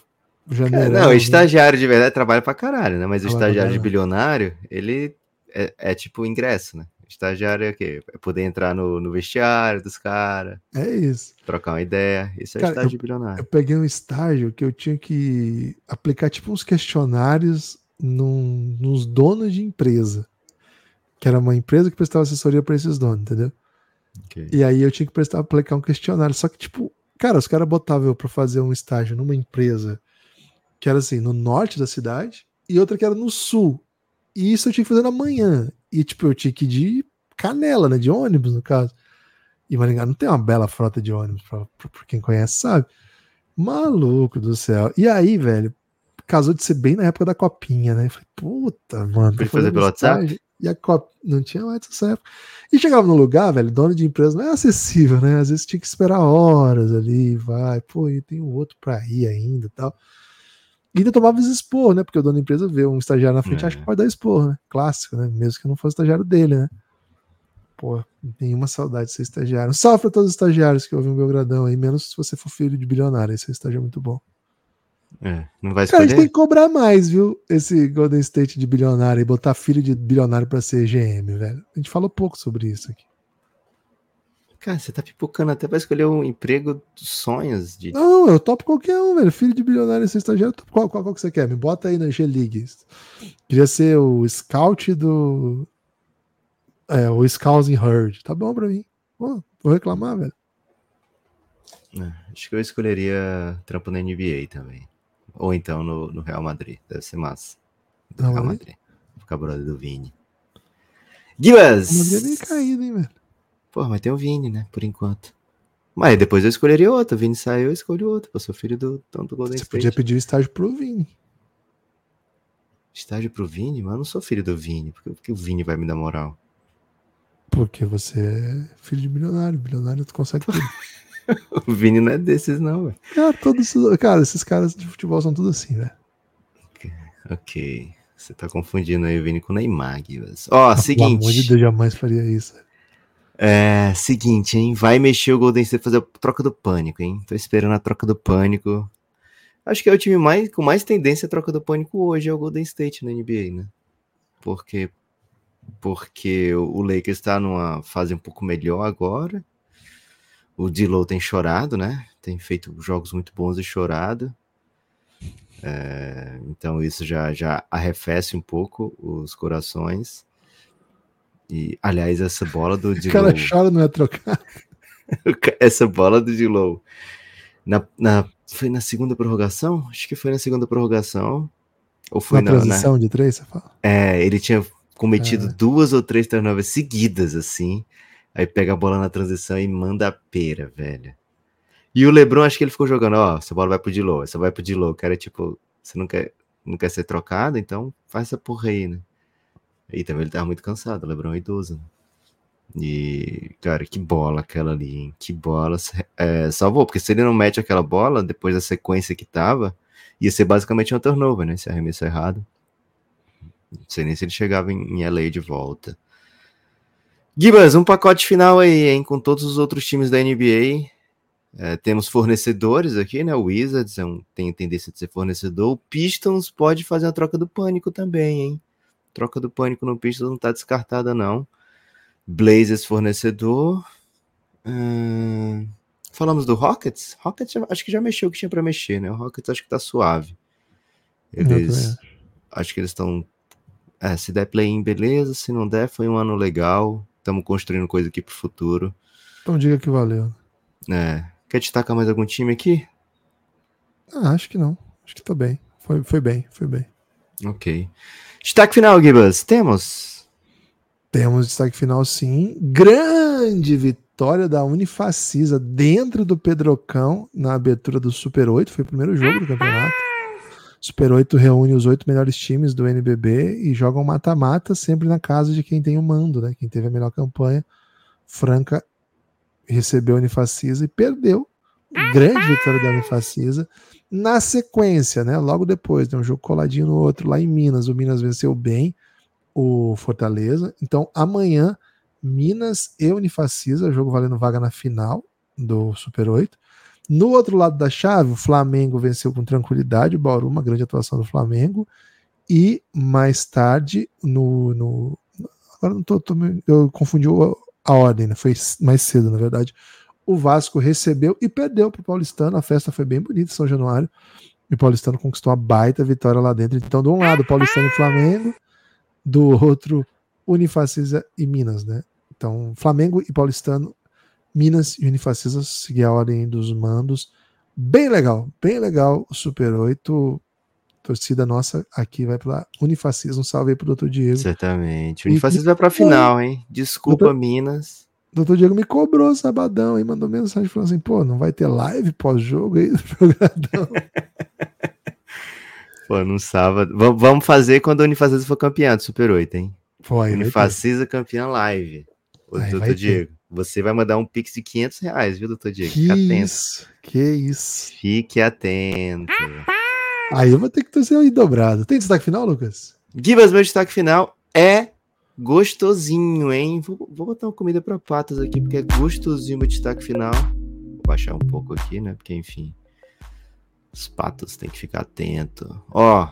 janeiro. não, estagiário de verdade trabalha pra caralho, né? Mas o estagiário de bilionário, ele é, é tipo ingresso, né? Estagiário é o quê? É poder entrar no, no vestiário dos caras, É isso. trocar uma ideia. Isso é Cara, estágio de bilionário. Eu peguei um estágio que eu tinha que aplicar tipo uns questionários num, nos donos de empresa. Que era uma empresa que prestava assessoria para esses donos, entendeu? Ok. E aí eu tinha que prestar, aplicar um questionário. Só que, tipo, cara, os caras botavam eu pra fazer um estágio numa empresa que era assim, no norte da cidade, e outra que era no sul. E isso eu tinha que fazer na manhã. E, tipo, eu tinha que ir de canela, né? De ônibus, no caso. E Maringá não tem uma bela frota de ônibus, pra, pra, pra quem conhece, sabe? Maluco do céu. E aí, velho, casou de ser bem na época da copinha, né? Eu falei, puta, mano. Podia fazer pelo WhatsApp? E a cop... não tinha mais essa época. E chegava no lugar, velho, dono de empresa não é acessível, né? Às vezes tinha que esperar horas ali, vai, pô, e tem um outro pra ir ainda e tal. E ainda tomava esse expor, né? Porque o dono da empresa vê um estagiário na frente, É. acha que pode dar expor, né? Clássico, né? Mesmo que não fosse estagiário dele, né? Pô, nenhuma saudade de ser estagiário. Um salve pra todos os estagiários que ouvem o Belgradão aí, menos se você for filho de bilionário, esse estágio é muito bom. É, não vai Cara, a gente tem que cobrar mais, viu? Esse Golden State de bilionário e botar filho de bilionário pra ser GM, velho. A gente falou pouco sobre isso aqui. Cara, você tá pipocando até pra escolher um emprego dos sonhos de. Não, eu topo qualquer um, velho. Filho de bilionário e ser estagiário, qual, qual, qual que você quer? Me bota aí na G-League. Queria ser o scout do. É, o Scouting Herd. Tá bom pra mim. Pô, vou reclamar, velho. É, acho que eu escolheria trampo na NBA também. Ou então no, no Real Madrid. Deve ser massa. Do Real Real Madrid? Madrid. Ficar brother do Vini. Gibas! O Madrid é meio caído, hein, velho. Pô, mas tem o Vini, né? Por enquanto. Mas depois eu escolheria outro. O Vini saiu, eu escolhi outro. Eu sou filho do, dono do Golden Você State. podia pedir o estágio pro Vini. Estágio pro Vini? Mas eu não sou filho do Vini. Por que- o Vini vai me dar moral? Porque você é filho de bilionário. Bilionário tu consegue tudo. O Vini não é desses, não, velho. cara, todos, cara, esses caras de futebol são tudo assim, velho. Ok. Você tá confundindo aí o Vini com o Neymar, Gibas. Ó, Pelo amor de seguinte. Deus, jamais faria isso. É, seguinte, hein? Vai mexer o Golden State fazer a troca do pânico, hein? Tô esperando a troca do pânico. Acho que é o time mais, com mais tendência à troca do pânico hoje é o Golden State na NBA, né? Porque porque o Lakers está numa fase um pouco melhor agora. O D'Lo tem chorado, né? Tem feito jogos muito bons e chorado. É, então isso já, já arrefece um pouco os corações. E, aliás, essa bola do O D'Lo... cara chora, não é trocar. essa bola do D'Lo na, na foi na segunda prorrogação acho que foi na segunda prorrogação ou foi Na na, na- transição de três, você fala? é ele tinha cometido É. duas ou três turnovers seguidas assim aí pega a bola na transição e manda a pera velho e o LeBron acho que ele ficou jogando ó essa bola vai pro D'Lo essa vai pro D'Lo o cara tipo você não quer não quer ser trocado então faz essa porra aí né e também ele tava muito cansado o LeBron é idoso né? E, cara, que bola aquela ali, hein? Que bola. É, salvou, porque se ele não mete aquela bola, depois da sequência que tava, ia ser basicamente um turnover, né? Se arremesso errado. Não sei nem se ele chegava em, em LA de volta. Gibas, um pacote final aí, hein? Com todos os outros times da NBA. É, temos fornecedores aqui, né? O Wizards é um, tem tendência de ser fornecedor. O Pistons pode fazer a troca do pânico também, hein? Troca do pânico no Pistons não tá descartada, não. Blazers fornecedor. Hum, falamos do Rockets? Rockets acho que já mexeu o que tinha para mexer, né? O Rockets acho que tá suave. Eles. Acho que eles estão. É, se der play-in, beleza. Se não der, foi um ano legal. Estamos construindo coisa aqui pro futuro. Então diga que valeu. É. Quer destacar mais algum time aqui? Ah, acho que não. Acho que tá bem. Foi, foi bem, foi bem. Ok. Destaque final, Gibas. Temos? Temos destaque final, sim. Grande vitória da Unifacisa dentro do Pedrocão na abertura do Super 8. Foi o primeiro jogo do campeonato. Super 8 reúne os oito melhores times do NBB e jogam mata-mata sempre na casa de quem tem o mando, né? Quem teve a melhor campanha. Franca recebeu a Unifacisa e perdeu. Grande vitória da Unifacisa. Na sequência, né? Logo depois, tem um jogo coladinho no outro lá em Minas. O Minas venceu bem o Fortaleza. Então, amanhã, Minas e Unifacisa, jogo valendo vaga na final do Super 8. No outro lado da chave, o Flamengo venceu com tranquilidade o Bauru, uma grande atuação do Flamengo. E mais tarde, no. no agora não tô, tô eu confundi a ordem, né? Foi mais cedo, na verdade. O Vasco recebeu e perdeu para o Paulistano. A festa foi bem bonita em São Januário. E o Paulistano conquistou uma baita vitória lá dentro. Então, de um lado, Paulistano e Flamengo, do outro, Unifacisa e Minas, né? Então, Flamengo e Paulistano Minas e Unifacisa seguir a ordem dos mandos. Bem legal, bem legal o Super 8. Torcida nossa aqui vai para Unifacisa. Um salve aí pro Dr. Diego. Certamente. Unifacisa vai para a final, hein? Desculpa, Doutor... Minas. Doutor Diego me cobrou sabadão e mandou mensagem falando assim: pô, não vai ter live pós-jogo aí do programadão. pô, no sábado. V vamos fazer quando a Unifacisa for campeã do Super 8, hein? Foi. Unifacisa campeã live. O Doutor Diego. Ter. Você vai mandar um pix de 500 reais, viu, doutor Diego? Que isso, que isso. Fique atento. Aí eu vou ter que torcer aí dobrado. Tem destaque final, Lucas? Gibas, meu destaque final é gostosinho, hein? Vou, vou botar uma comida para patas aqui, porque é gostosinho meu destaque final. Vou baixar um pouco aqui, né? Porque, enfim, os patos tem que ficar atento. Ó,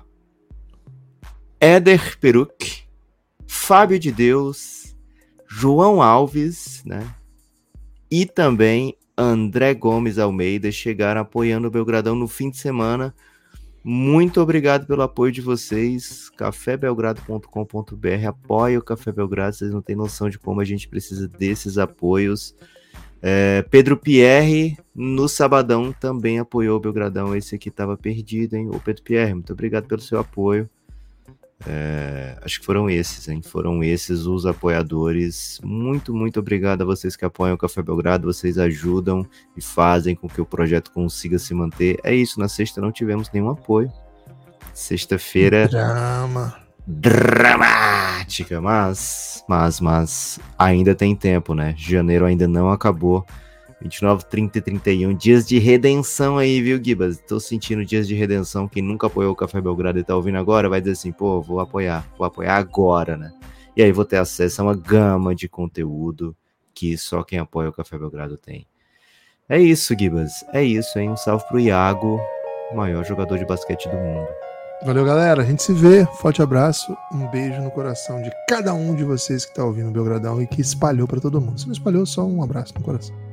Éder Peruc, Fábio de Deus, João Alves, né? E também André Gomes Almeida chegaram apoiando o Belgradão no fim de semana. Muito obrigado pelo apoio de vocês. cafébelgrado.com.br apoia o Café Belgrado. Vocês não têm noção de como a gente precisa desses apoios. É, Pedro Pierre, no sabadão, também apoiou o Belgradão. Esse aqui estava perdido, hein? O Pedro Pierre, muito obrigado pelo seu apoio. É, acho que foram esses, hein? Foram esses os apoiadores. Muito, muito obrigado a vocês que apoiam o Café Belgrado. Vocês ajudam e fazem com que o projeto consiga se manter. É isso, na sexta não tivemos nenhum apoio. Sexta-feira. Drama. Dramática, mas, mas, mas ainda tem tempo, né? Janeiro ainda não acabou. 29, 30 e 31. Dias de redenção aí, viu, Gibas? Tô sentindo dias de redenção. Quem nunca apoiou o Café Belgrado e tá ouvindo agora vai dizer assim, pô, vou apoiar, vou apoiar agora, né? E aí vou ter acesso a uma gama de conteúdo que só quem apoia o Café Belgrado tem. É isso, Gibas. É isso, hein? Um salve pro Iago, maior jogador de basquete do mundo. Valeu, galera. A gente se vê. Forte abraço. Um beijo no coração de cada um de vocês que tá ouvindo o Belgradão e que espalhou para todo mundo. Se não espalhou, só um abraço no coração.